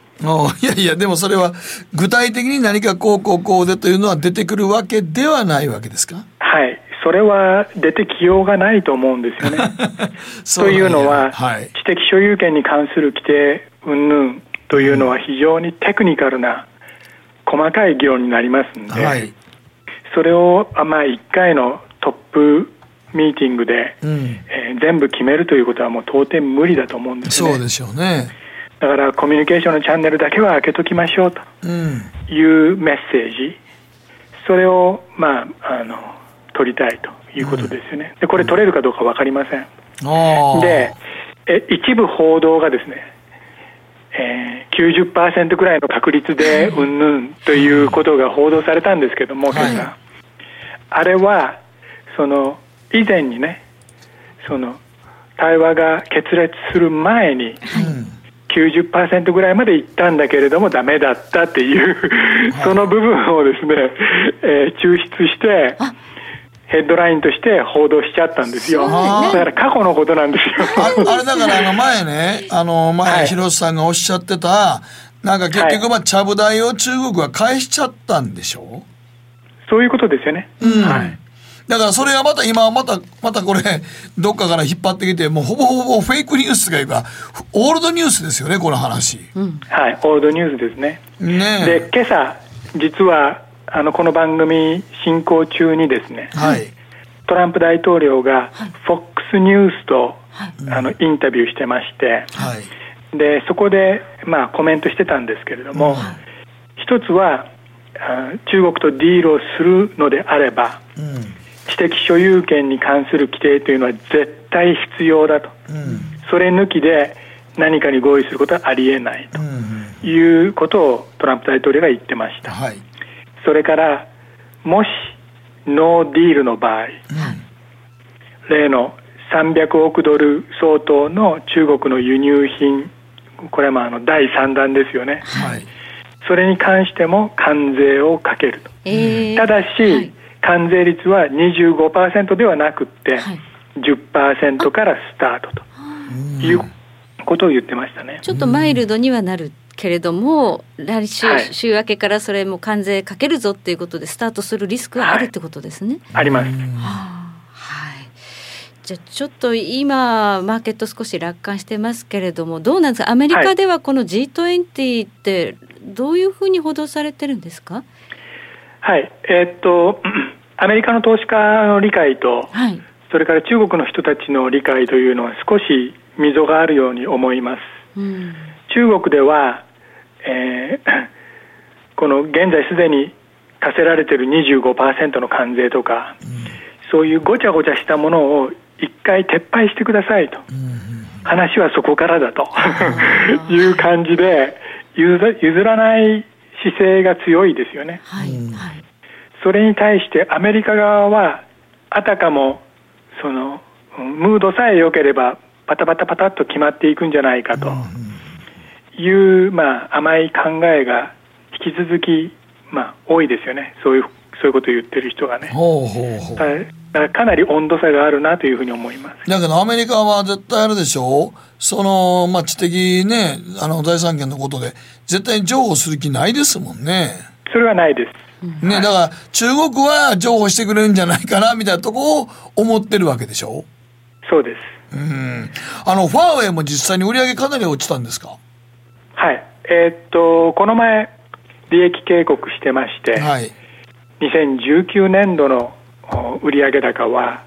いやいや、でもそれは具体的に何かこうこうこうでというのは出てくるわけではないわけですか？はい。それは出てきようがないと思うんですよね。というのは、はい、知的所有権に関する規定云々というのは非常にテクニカルな細かい議論になりますので、はい、それを、まあ、1回のトップミーティングで、うん、えー、全部決めるということはもう到底無理だと思うんですね。そうでしょうね。だからコミュニケーションのチャンネルだけは開けときましょうというメッセージ、それを、まあ、あの取りたいということですよね、でこれ取れるかどうか分かりません、でえ一部報道がですね、えー、90%ぐらいの確率でうん。ぬんということが報道されたんですけども、今朝、はい、あれはその以前にねその対話が決裂する前に、はい90%ぐらいまでいったんだけれどもダメだったっていうその部分をですね、えー、抽出してヘッドラインとして報道しちゃったんですよ。だから過去のことなんですよ。あれだからあの前ね、あの前広瀬さんがおっしゃってた、なんか結局まあちゃぶ台を中国は返しちゃったんでしょ？うそういうことですよね。うん。はいだからそれがまた今また、またこれ、どっかから引っ張ってきて、もうほぼほぼフェイクニュースがいうか、オールドニュースですよね、この話。うん、はい、オールドニュースですね。ねで、今朝、実は、あの、この番組進行中にですね、はい、トランプ大統領が、FOX ニュースと、はい、あの、インタビューしてまして、はい、で、そこで、まあ、コメントしてたんですけれども、一つは、中国とディールをするのであれば、うん知的所有権に関する規定というのは絶対必要だと、うん、それ抜きで何かに合意することはありえないということをトランプ大統領が言ってました、はい、それからもしノーディールの場合、うん、例の300億ドル相当の中国の輸入品これはまああの第3弾ですよね、はい、それに関しても関税をかけると、ただし、関税率は25%ではなくって、10%からスタートということを言ってましたね。ちょっとマイルドにはなるけれども、来週、はい。週明けからそれも関税かけるぞっていうことでスタートするリスクはあるってことですね。あります。じゃあちょっと今マーケット少し楽観してますけれどもどうなんですか？アメリカではこの G20 ってどういうふうに報道されてるんですか？はい、えーっと、アメリカの投資家の理解と、はい。それから中国の人たちの理解というのは少し溝があるように思います。うん。中国では、えー この現在すでに課せられている25%の関税とか、そういうごちゃごちゃしたものを一回撤廃してくださいと、話はそこからだと。いう感じで譲らない姿勢が強いですよね。それに対してアメリカ側はあたかもそのうんムードさえ良ければパタパタパタっと決まっていくんじゃないかと。いう、まあ、甘い考えが引き続き、まあ、多いですよね。そういうそういうことを言ってる人がね。ほうほうほうだかなり温度差があるなというふうに思います。だけどアメリカは絶対あるでしょその、まあ、知的ね、あの、財産権のことで、絶対に譲歩する気ないですもんね。それはないです。ね、だから中国は譲歩してくれるんじゃないかな、みたいなとこを思ってるわけでしょ？そうです。うん。あの、ファーウェイも実際に売り上げかなり落ちたんですか？はい。えーっとこの前利益警告してまして、はい。2019年度のお売上高は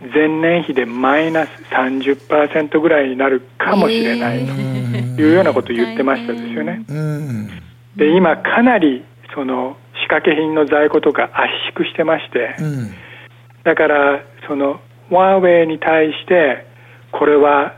前年比でマイナス30%ぐらいになるかもしれないというようなことを言ってましたですよね。うん。で今かなりその仕掛け品の在庫とか圧縮してましてうん。だからそのワーウェイに対してこれは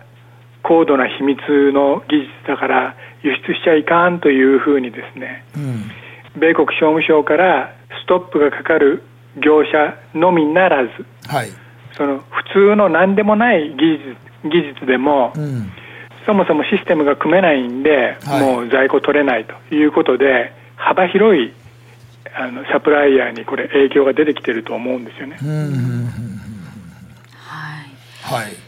高度な秘密の技術だから輸出しちゃいかんというふうにですねうん。米国商務省からストップがかかる業者のみならずはい。その普通の何でもない技術技術でも、うん。そもそもシステムが組めないんで、はいもう在庫取れないということで幅広いあのサプライヤーにこれ影響が出てきてると思うんですよね。うん。うん。はい。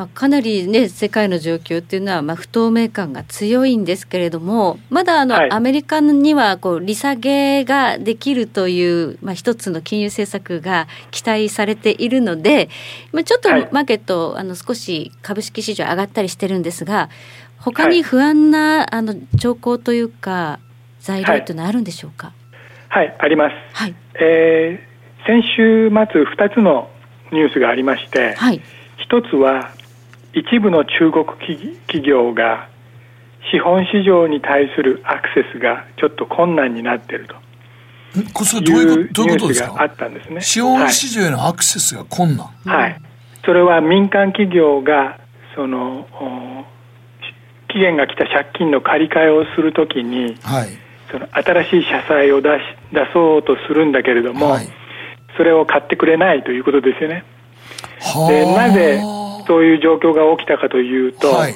まあ、かなりね世界の状況っていうのはまあ不透明感が強いんですけれどもまだあの、はい。アメリカにはこう利下げができるという、まあ、一つの金融政策が期待されているので、まあ、ちょっとはい。マーケット、あの少し株式市場上がったりしてるんですが他に不安な、あの兆候というか材料というのはあるんでしょうか、はい、あります。はい。えー先週末2つのニュースがありまして、はい。一つは一部の中国企企業が資本市場に対するアクセスがちょっと困難になっているとこれどういうどういうことですニュースがあかったんですね。資本市場へのアクセスが困難。はい、それは民間企業がそのお期限が来た借金の借り換えをするときにはい。その新しい社債を出し出そうとするんだけれども、それを買ってくれないということですよね。でなぜそういう状況が起きたかというと、あ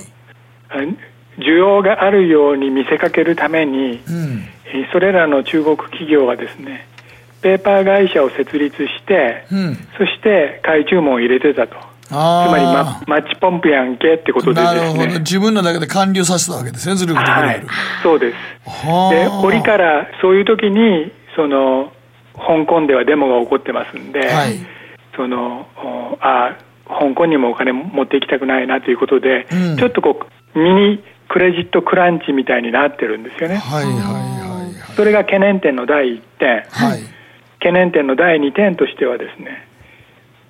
需要があるように見せかけるために、うん。えーそれらの中国企業はですねペーパー会社を設立して、うん。そして買い注文を入れてたと。つああ。まりママッチポンプやんけってことでですなるほど。ね。自分らだけで完了させたわけですね、ずるぐるぐるぐる。はい、そうです。はあで、折からそういう時に、その、香港ではデモが起こってますんで、はい。その、おあ香港にもお金持って行きたくないなということで、うんちょっとこう、ミニクレジットクランチみたいになってるんですよね。はいはいはい。それが懸念点の第1点。はい。懸念点の第2点としてはですね、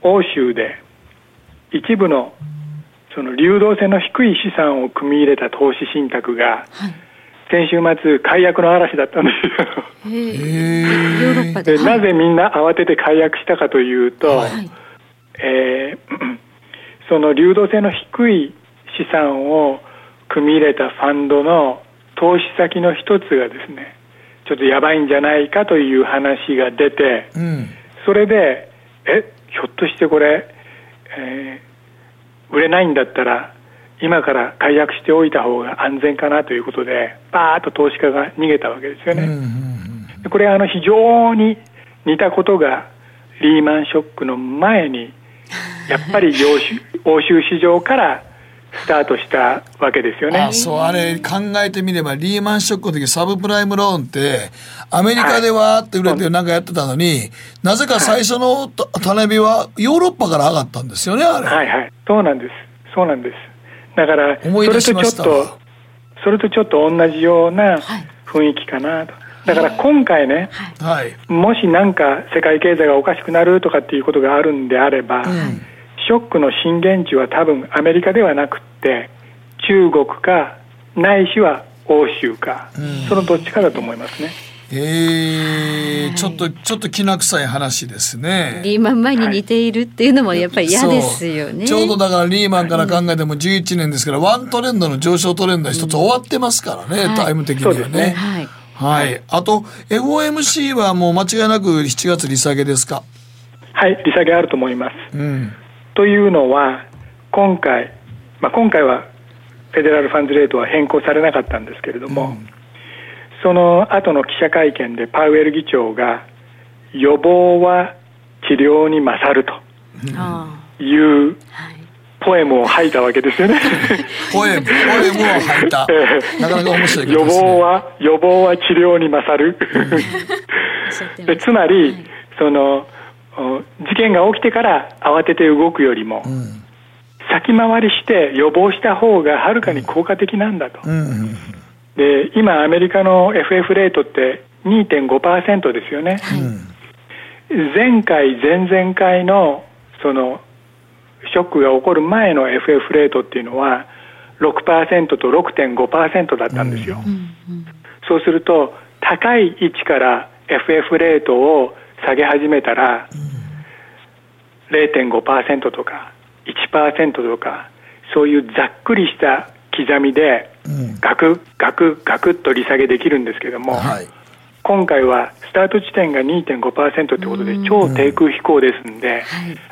欧州で一部のその流動性の低い資産を組み入れた投資信託が、先週末解約の嵐だったんですよ。ヨーロッパででなぜみんな慌てて解約したかというと、えー その流動性の低い資産を組み入れたファンドの投資先の一つがですねちょっとやばいんじゃないかという話が出てうん。それでえひょっとしてこれ、えー売れないんだったら今から解約しておいた方が安全かなということでバーッと投資家が逃げたわけですよね。でこれはあの非常に似たことがリーマンショックの前にやっぱり欧州欧州市場からスタートしたわけですよね。あそうあれ考えてみればリーマンショックの時サブプライムローンってアメリカでわーって売れてなんかやってたのに、はい、なぜか最初の種火はヨーロッパから上がったんですよねあれ。はいはいそうなんですそうなんです。だからそれとちょっとそれとちょっと同じような雰囲気かなと。だから今回ね、はい、もし何か世界経済がおかしくなるとかっていうことがあるんであれば、うんショックの震源地は多分アメリカではなくて中国かないしは欧州か、そのどっちかだと思いますね。えー、ちょっとちょっときな臭い話ですね。リーマン前に似ているっていうのもやっぱり嫌ですよね。ちょうどだからリーマンから考えても11年ですから、ワントレンドの上昇トレンドは一つ終わってますからね、タイム的にはね。ねはい。はい。あと FOMC はもう間違いなく7月利下げですか？はい、利下げあると思います。うん。というのは今回、まあ、今回はフェデラルファンズレートは変更されなかったんですけれども、うん、その後の記者会見でパウエル議長が予防は治療に勝るというポエムを吐いたわけですよね。ポエム、ポエムを吐いた。なかなか面白い、ね、予防は、予防は治療に勝る。でつまり、その、事件が起きてから慌てて動くよりも、うん、先回りして予防した方がはるかに効果的なんだと、うん。うん、で今アメリカの FF レートって2.5%ですよね、前回前々回のそのショックが起こる前の FF レートっていうのは6%と6.5%だったんですよ、そうすると高い位置から FF レートを下げ始めたら、0.5%とか1%とかそういうざっくりした刻みでガクガクガクっと利下げできるんですけども、はい、今回はスタート地点が2.5%ということで超低空飛行ですんで、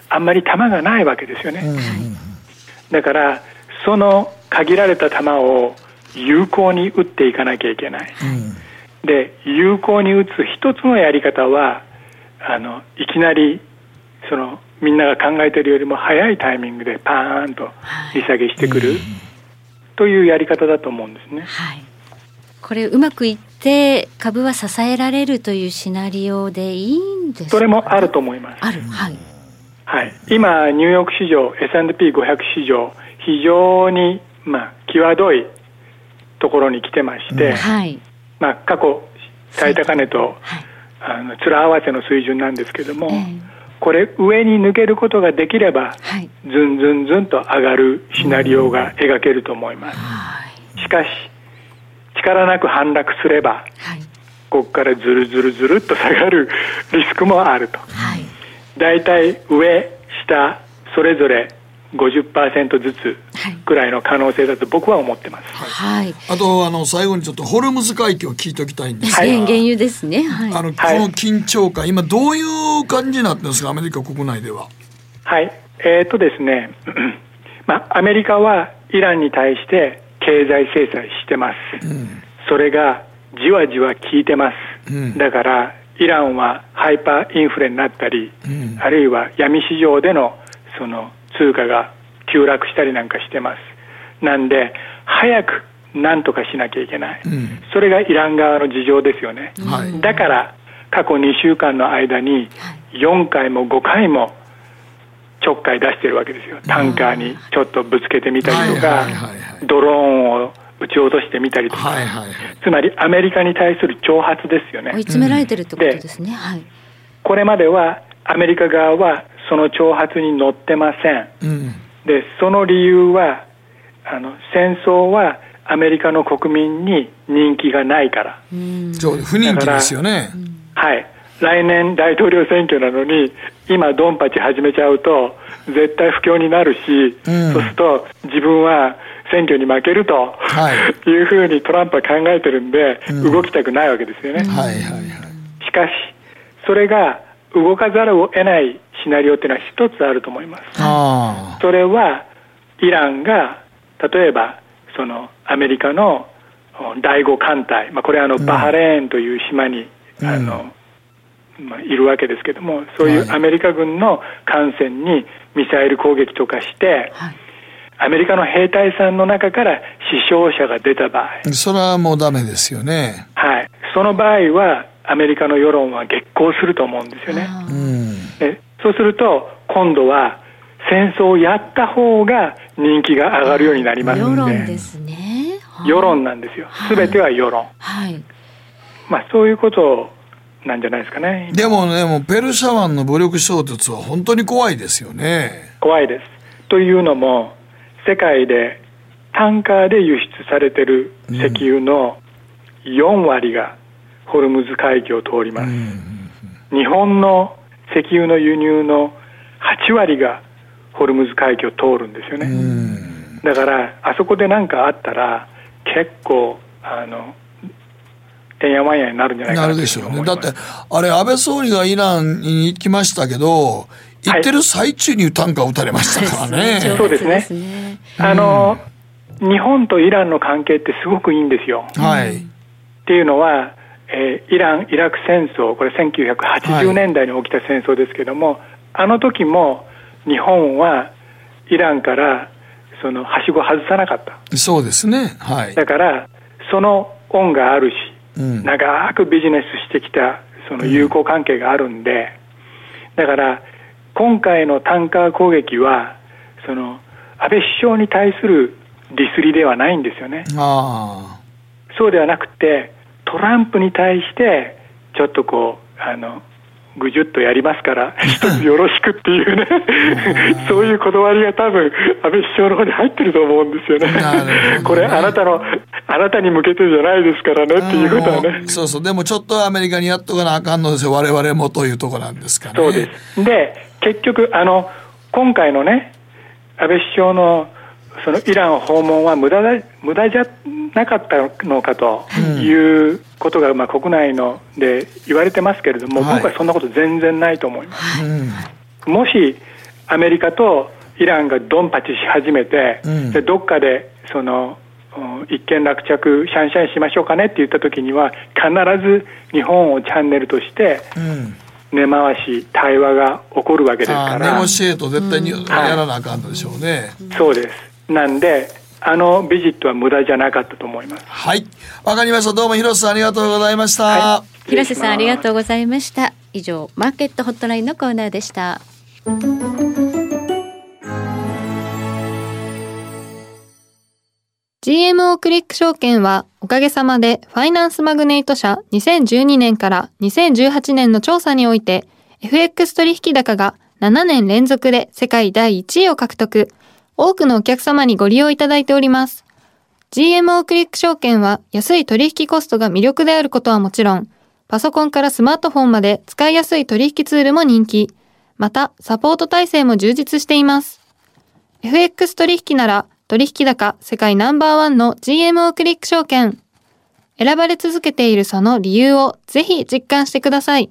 あんまり球がないわけですよね、だからその限られた球を有効に打っていかなきゃいけない、で有効に打つ一つのやり方はあのいきなりそのみんなが考えているよりも早いタイミングでパーンと利下げしてくる、というやり方だと思うんですね。はい、これうまくいって株は支えられるというシナリオでいいんですか、それもあると思います。ある、はい。はい、今ニューヨーク市場 S&P500 市場非常にまあ際どいところに来てまして、はい、まあ過去最高値と、はい、あの面合わせの水準なんですけども、えー、これ上に抜けることができれば、はい、ずんずんずんと上がるシナリオが描けると思います、しかし力なく反落すれば、はい、ここからずるずるずるっと下がるリスクもあると、はい、だいたい上下それぞれ50%ずつぐらいの可能性だと僕は思ってます。はい。あとあの最後にちょっとホルムズ海峡を聞いておきたいんですが、はい、原油ですね。はい。あのこの緊張感、今どういう感じになってるんですかアメリカ国内では？はい。えー、っとですね、まあアメリカはイランに対して経済制裁してます。うん、それがじわじわ効いてます。うん、だからイランはハイパーインフレになったり、うん、あるいは闇市場でのその通貨が急落したりなんかしてます。なんで早く何とかしなきゃいけない、うん、それがイラン側の事情ですよね、はい、だから過去2週間の間に4回も5回もちょっかい出してるわけですよ。タンカーにちょっとぶつけてみたりとかドローンを撃ち落としてみたりとか、はいはいはい、つまりアメリカに対する挑発ですよね。追い詰められてるってことですね、はい、これまではアメリカ側はその挑発に乗ってません、うん、でその理由はあの戦争はアメリカの国民に人気がないから、うん、そう不人気ですよね。はい。来年大統領選挙なのに今ドンパチ始めちゃうと絶対不況になるし、うん、そうすると自分は選挙に負けると、はい、いうふうにトランプは考えてるんで、動きたくないわけですよね、はいはいはい、しかしそれが動かざるを得ないシナリオっていうのは一つあると思います。それはイランが例えばそのアメリカの第五艦隊、まあ、これはあのバハレーンという島にあの、まあ、いるわけですけどもそういうアメリカ軍の艦船にミサイル攻撃とかして、アメリカの兵隊さんの中から死傷者が出た場合、それはもうダメですよね。はい、その場合はアメリカの世論は激高すると思うんですよね。でそうすると今度は戦争をやった方が人気が上がるようになります世ので論ですね。世論なんですよ。全ては世論、はい。まあそういうことなんじゃないですかね。でもね、もうペルシャ湾の武力衝突は本当に怖いですよね。怖いです。というのも世界でタンカーで輸出されてる石油の4割がホルムズ海峡を通ります、日本の石油の輸入の8割がホルムズ海峡を通るんですよね、だからあそこで何かあったら結構あのてんやわんやになるんじゃないかななるでしょうね。だって、あれ、安倍総理がイランに行きましたけど、行ってる最中にタンカー撃たれましたから ね。そうですね。あの、日本とイランの関係ってすごくいいんですよ。はい。っていうのは、えーイラン・イラク戦争、これ1980年代に起きた戦争ですけども、あの時も日本はイランからそのはしご外さなかった。そうですね。はい。だから、その恩があるし、うん。長くビジネスしてきたその友好関係があるんで、だから今回のタンカー攻撃はその安倍首相に対するディスりではないんですよね。あ。そうではなくてトランプに対してちょっとこうあのぐじゅっとやりますから 一つよろしくっていうねそういうこだわりが多分安倍首相の方に入ってると思うんですよねこれあなたのあなたに向けてじゃないですからねっていうことはねあ。そうそう。でもちょっとアメリカにやっとかなあかんのですよ。我々もというとこなんですかね。そうです。で、結局、あの、今回のね、安倍首相のそのイラン訪問は無駄だ無駄じゃなかったのかということが、まあ、国内ので言われてますけれども、僕はそんなこと全然ないと思います。もしアメリカとイランがドンパチし始めて、うん。でどっかでそのうん一見落着シャンシャンしましょうかねって言った時には必ず日本をチャンネルとしてうん。根回し対話が起こるわけですから。ゴシエート絶対にやらなあかんのでしょうね。そうですなんであのビジットは無駄じゃなかったと思いますはい。わかりました。どうも広瀬さんありがとうございました。広瀬さんありがとうございました。以上マーケットホットラインのコーナーでした。GMO クリック証券はおかげさまでファイナンスマグネイト社2012年から2018年の調査において FX 取引高が7年連続で世界第1位を獲得。多くのお客様にご利用いただいております。GMO クリック証券は安い取引コストが魅力であることはもちろん、パソコンからスマートフォンまで使いやすい取引ツールも人気。また、サポート体制も充実しています。FX 取引なら取引高世界ナンバーワンの GMO クリック証券。選ばれ続けているその理由をぜひ実感してください。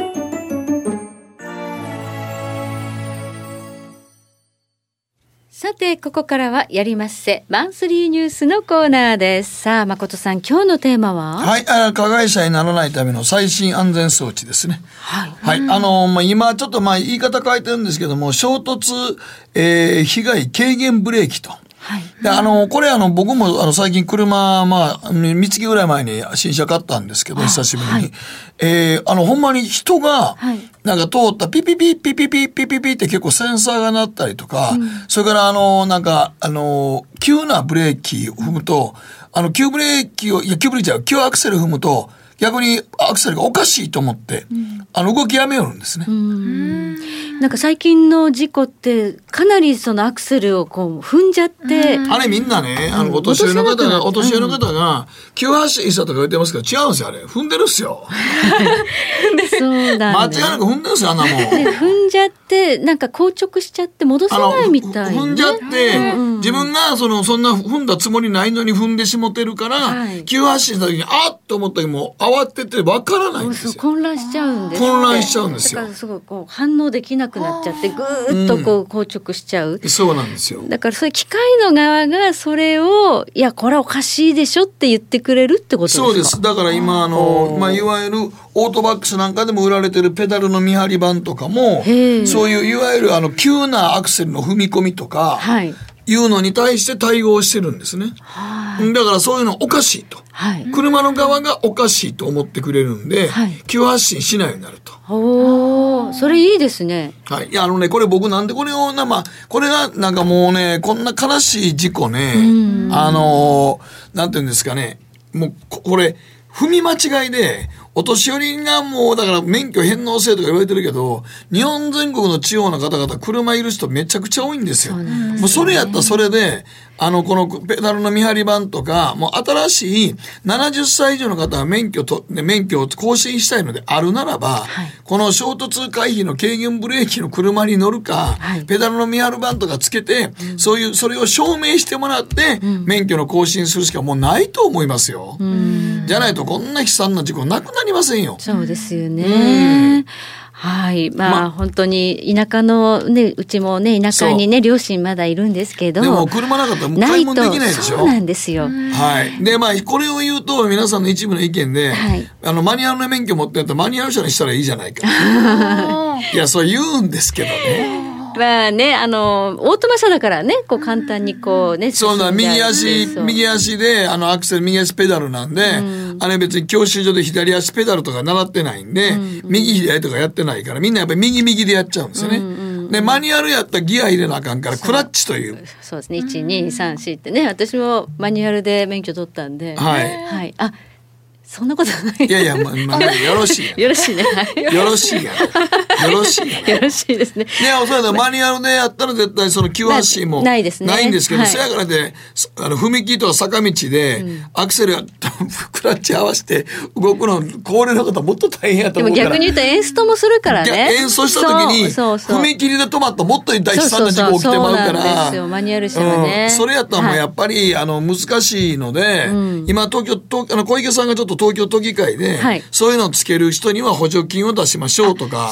さてここからはやりますせマンスリーニュースのコーナーです。さあ誠さん今日のテーマは？はい、あ加害者にならないための最新安全装置ですね。はい。あの、まあ、今ちょっとまあ言い方変えてるんですけども、衝突、えー被害軽減ブレーキと。で、あの、これあの、僕もあの、最近車、まあ、三月ぐらい前に新車買ったんですけど、久しぶりに。えーあの、ほんまに人が、なんか通ったピピピピピピピピピって結構センサーが鳴ったりとか、それからあの、なんか、あの、急なブレーキを踏むと、あの、急ブレーキを、いや、急ブレーキじゃ急アクセル踏むと、逆にアクセルがおかしいと思って、あの、動きやめよるんですね。なんか最近の事故ってかなりそのアクセルをこう踏んじゃって、あれみんなね、あの、お年寄りの方が、お年寄りの方が、急発進したとか言ってますけど、違うんですよ、あれ。踏んでるっすよ。そうなん間違だいなく踏んでるっすよ、あんなもん。で踏んじゃってなんか硬直しちゃって戻せないみたい、ね、踏んじゃって、自分がそのそんな踏んだつもりないのに踏んでしもてるから、急発進した時にあっと思った時もう慌ててわからないんですよ。混乱しちゃうんです混乱しちゃうんですよ。だからすごいこう反応できなくなっちゃってぐーっとこう硬直しちゃう、そうなんですよ。だからそれ機械の側がそれをいやこれはおかしいでしょって言ってくれるってことですか？そうです。だから今、あの、まあ、いわゆるオートバックスなんかでも売られてるペダルの見張り板とかも、そういういわゆるあの、急なアクセルの踏み込みとか、いうのに対して対応してるんですね。だからそういうのおかしいと。車の側がおかしいと思ってくれるんで、急発進しないようになると。おおそれいいですねはい。いや、あのね、これ僕なんでこれをな、まあ、これがなんかもうね、こんな悲しい事故ね、あのーなんていうんですかね、もう、ここれ、踏み間違いで、お年寄りがもう、だから免許返納制とか言われてるけど、日本全国の地方の方々、車いる人めちゃくちゃ多いんですよ。もうそれやったらそれで、あの、このペダルの見張り板とか、もう新しい70歳以上の方は免許と、ね免許を更新したいのであるならば、この衝突回避の軽減ブレーキの車に乗るか、ペダルの見張り板とかつけて、そういう、それを証明してもらって、免許の更新するしかもうないと思いますよ。じゃないとこんな悲惨な事故なくなりませんよ。そうですよね。はい。まあ、本当に田舎のね、うちもね、田舎にね、両親まだいるんですけど。でも車なかったらもう買い物できないでしょ？そうなんですよ。はい。で、まあ、これを言うと、皆さんの一部の意見で、あの、マニュアルの免許持ってやったらマニュアル車にしたらいいじゃないか。いや、そう言うんですけどね。まあね、あの、オートマ車だからね、こう簡単にこうね、そうだ、進んじゃ右足、右足で、あの、アクセル、右足ペダルなんで、あれ別に教習所で左足ペダルとか習ってないんで、右左とかやってないから、みんなやっぱり右右でやっちゃうんですよね。で、マニュアルやったらギア入れなあかんから、クラッチという。そうですね、1、2、3、4ってね、私もマニュアルで免許取ったんで。はい。はい。あ、そんなことない。いやいや、まあ、まあ、よろしい。よろしいね。は いよろしいや。よろしいや。よろしいですね。いや、そうだ、マニュアルでやったら絶対その急発進もなないですねないんですけど、はいせやからで、あの、踏切とか坂道で、アクセルや、クラッチ合わせて動くの、高齢の方もっと大変やと思うから。逆に言うとエンストもするから逆ね。演奏した時に、踏切で止まったらもっと大悲惨な事故起きてまうからマニュアル車はね。うんそれやったらもうやっぱり、あの難しいので、今東京東あの小池さんがちょっと東京都議会で、はい。そういうのをつける人には補助金を出しましょうとか。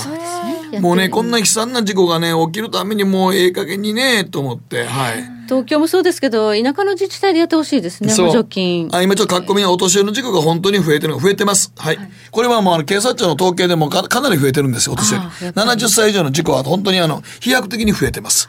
もうねこんな悲惨な事故がね起きるためにもうええ加減にねと思って。はい。東京もそうですけど、田舎の自治体でやってほしいですね、補助金。あ今ちょっと書き込みのお年寄りの事故が本当に増えてるのが増えてます。はい。これはもうあの警察庁の統計でもかかなり増えてるんですよ、お年寄り。70歳以上の事故は本当にあの飛躍的に増えてます。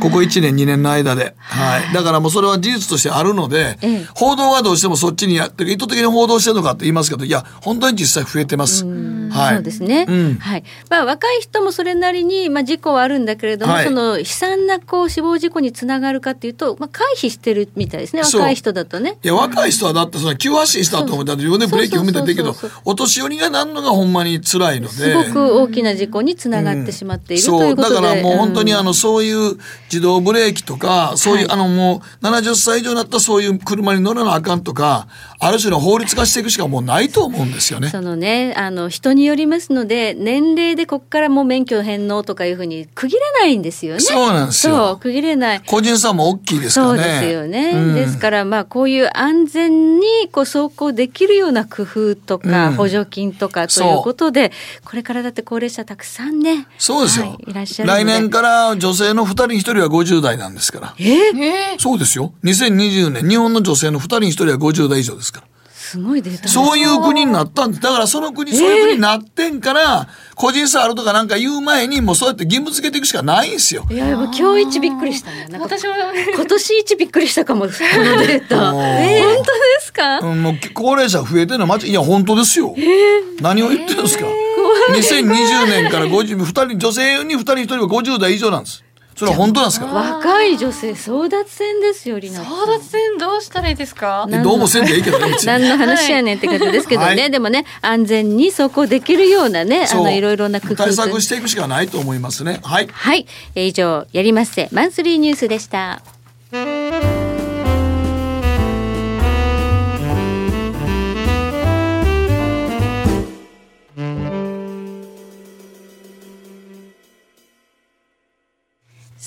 ここ1年2年の間で。はい。だからもうそれは事実としてあるので、ええ報道はどうしてもそっちにやってる、意図的に報道してるのかって言いますけど、いや、本当に実際増えてます。はい。そうですね。うんはい。まあ若い人もそれなりにまあ事故はあるんだけれども、はいその悲惨なこう死亡事故につながるかっていうと、まあ回避してるみたいですね。若い人だとね。いや、若い人はだってその急発進したと思ったら自分でブレーキ踏めたらできるけどお年寄りがなんのがほんまに辛いので。すごく大きな事故につながってしまっている、とそいううことで。だからもう本当にんあのそういう自動ブレーキとかそういう、あのもう70歳以上になったらそういう車に乗らなあかんとかある種の法律化していくしかもうないと思うんですよね。そのね、あの人によりますので、年齢でここからもう免許返納とかいうふうに区切れないんですよね。そうなんですよ区切れない。個人差も大きいですからね。そうですよね。うんですからまあこういう安全にこう走行できるような工夫とか、うん補助金とかということで、これからだって高齢者たくさんね。そうですよ、はいいらっしゃる来年から女性の2人に1人は50代なんですから。えそうですよ。2020年日本の女性の2人に1人は50代以上ですから。すごいデータ。そういう国になったんです。だからその国、そういう国になってんから、個人差あるとかなんか言う前に、もうそうやって義務付けていくしかないんですよ。いや、もう今日一びっくりしたね。私も。今年一びっくりしたかも、このデータ。えー。本当ですか、うん、もう高齢者増えてるのは間違いいや本当ですよ、何を言ってるんですか、2020年から50二人女性に2人1人は50代以上なんですそそれは本当なんですか？若い女性争奪戦ですよりな争奪戦どうしたらいいですか？どうもせんでいいけどね何の話やねんって方ですけどね、はい、でもね安全に走行できるようなねあのいろいろな工夫対策していくしかないと思いますね。はい、はい、え以上やりますせ。マンスリーニュースでした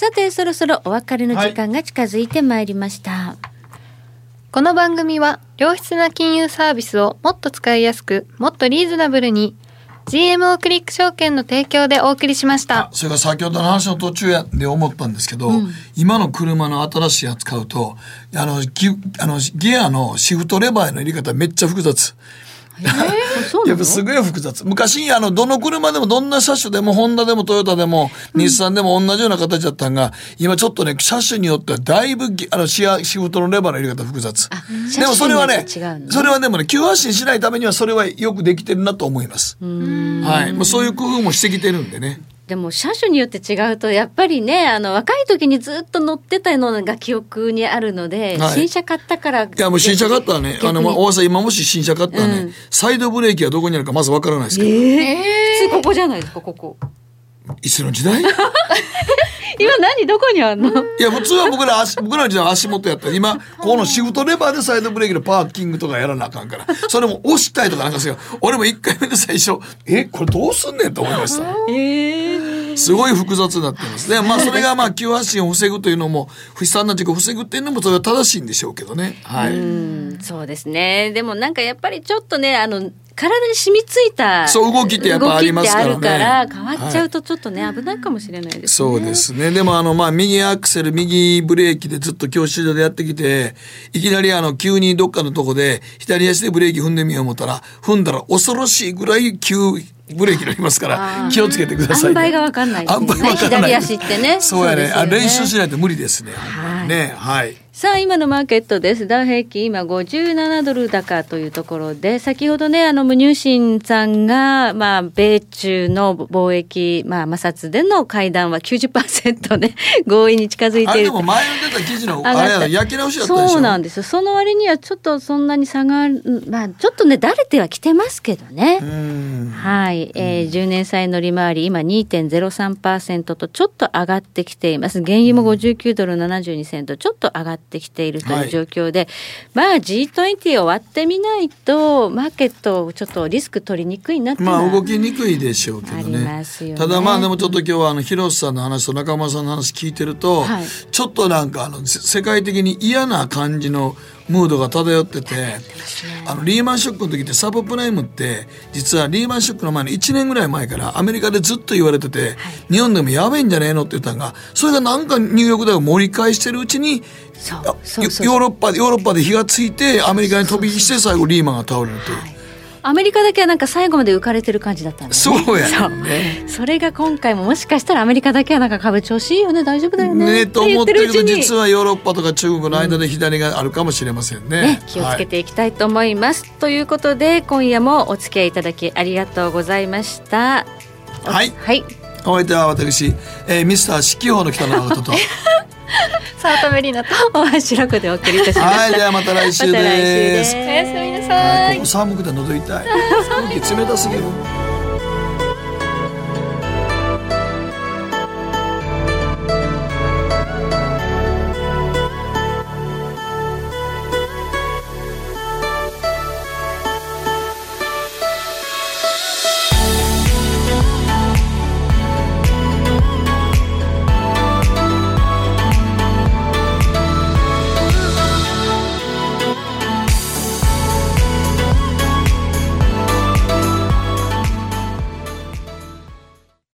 さてそろそろお別れの時間が近づいてまいりました、はい、この番組は良質な金融サービスをもっと使いやすくもっとリーズナブルに GMO クリック証券の提供でお送りしました。それから先ほどの話の途中やで思ったんですけど、うん、今の車の新しいやつ買うとあのギあのギアのシフトレバーの入れ方めっちゃ複雑やっぱすごい複雑。昔あのどの車でもどんな車種でもホンダでもトヨタでも、うん、日産でも同じような形だったんが今ちょっとね車種によってはだいぶあのシアシフトのレバーの入れ方複雑。でもそれはねそれはでもね急発進しないためにはそれはよくできてるなと思います。はい。もうそういう工夫もしてきてるんでねでも車種によって違うとやっぱりねあの若い時にずっと乗ってたのが記憶にあるので、はい、新車買ったからいやもう新車買ったらね。あの、まあ、大さん今もし新車買ったらね、うん、サイドブレーキはどこにあるかまずわからないですけど、えー、普通ここじゃないですかここいつの時代？今何どこにあんの？いや普通は僕ら足僕らの時代足元やった。今このシフトレバーでサイドブレーキのパーキングとかやらなあかんから。それも押したいとかなんかすよ。俺も1回目で最初えこれどうすんねんと思いました。えー、すごい複雑になってます。ねまあそれがまあ急発進を防ぐというのも悲惨な事故を防ぐっていうのもそれは正しいんでしょうけどね。はい。そうですね。でもなんかやっぱりちょっとねあの体に染みついたそう動きってやっぱありますからね。から変わっちゃうとちょっとね、はい、危ないかもしれないですね。そうですね。でもあのまあ右アクセル右ブレーキでずっと教習所でやってきていきなりあの急にどっかのとこで左足でブレーキ踏んでみよう思ったら踏んだら恐ろしいぐらい急ブレーキになりますから気をつけてください、ね、塩梅が分かんないですね。左足ってね。そうやね、ね、あ練習しないと無理ですね、はい、ねはいさあ今のマーケットです。ダウ平均今57ドル高というところで先ほどねあの無入信さんがまあ米中の貿易まあ摩擦での会談は90%ね 合意に近づいている。でも前の出た記事のあれや焼き直しだったでそうなんですよ。その割にはちょっとそんなに差がまあちょっとねだれてはきてますけどね。はい、えー、10年債の利回り今2.03%とちょっと上がってきています。原油も59ドル72セントちょっと上がってってきているという状況で、はい、まあ G20 終わってみないとマーケットちょっとリスク取りにくいなってまあ動きにくいでしょうけどね、ね、ただまあでもちょっと今日はあの広瀬さんの話と中村さんの話聞いてると、はい、ちょっとなんかあの世界的に嫌な感じのムードが漂ってて、ね、あのリーマンショックの時ってサブプライムって実はリーマンショックの前の1年ぐらい前からアメリカでずっと言われてて、はい、日本でもやべえんじゃねえのって言ったのがそれがなんかニューヨーク大学盛り返してるうちにヨーロッパヨーロッパで火がついてアメリカに飛び火して最後リーマンが倒れるという。はいアメリカだけはなんか最後まで浮かれてる感じだったんで、ね、そうやねそれが今回ももしかしたらアメリカだけはなんか株調子いいよね。大丈夫だよね。ねと思ってるけど実はヨーロッパとか中国の間で左があるかもしれませんね。うんね、気をつけていきたいと思います、はい、ということで今夜もお付き合いいただきありがとうございました。はい。はいお相手は私、えー、ミスター四季報の北野誠と。早乙女里奈と大橋ロコでお送りいたします。はいではまた来週です。おやすみなさい。寒くて喉痛い。空気冷たすぎる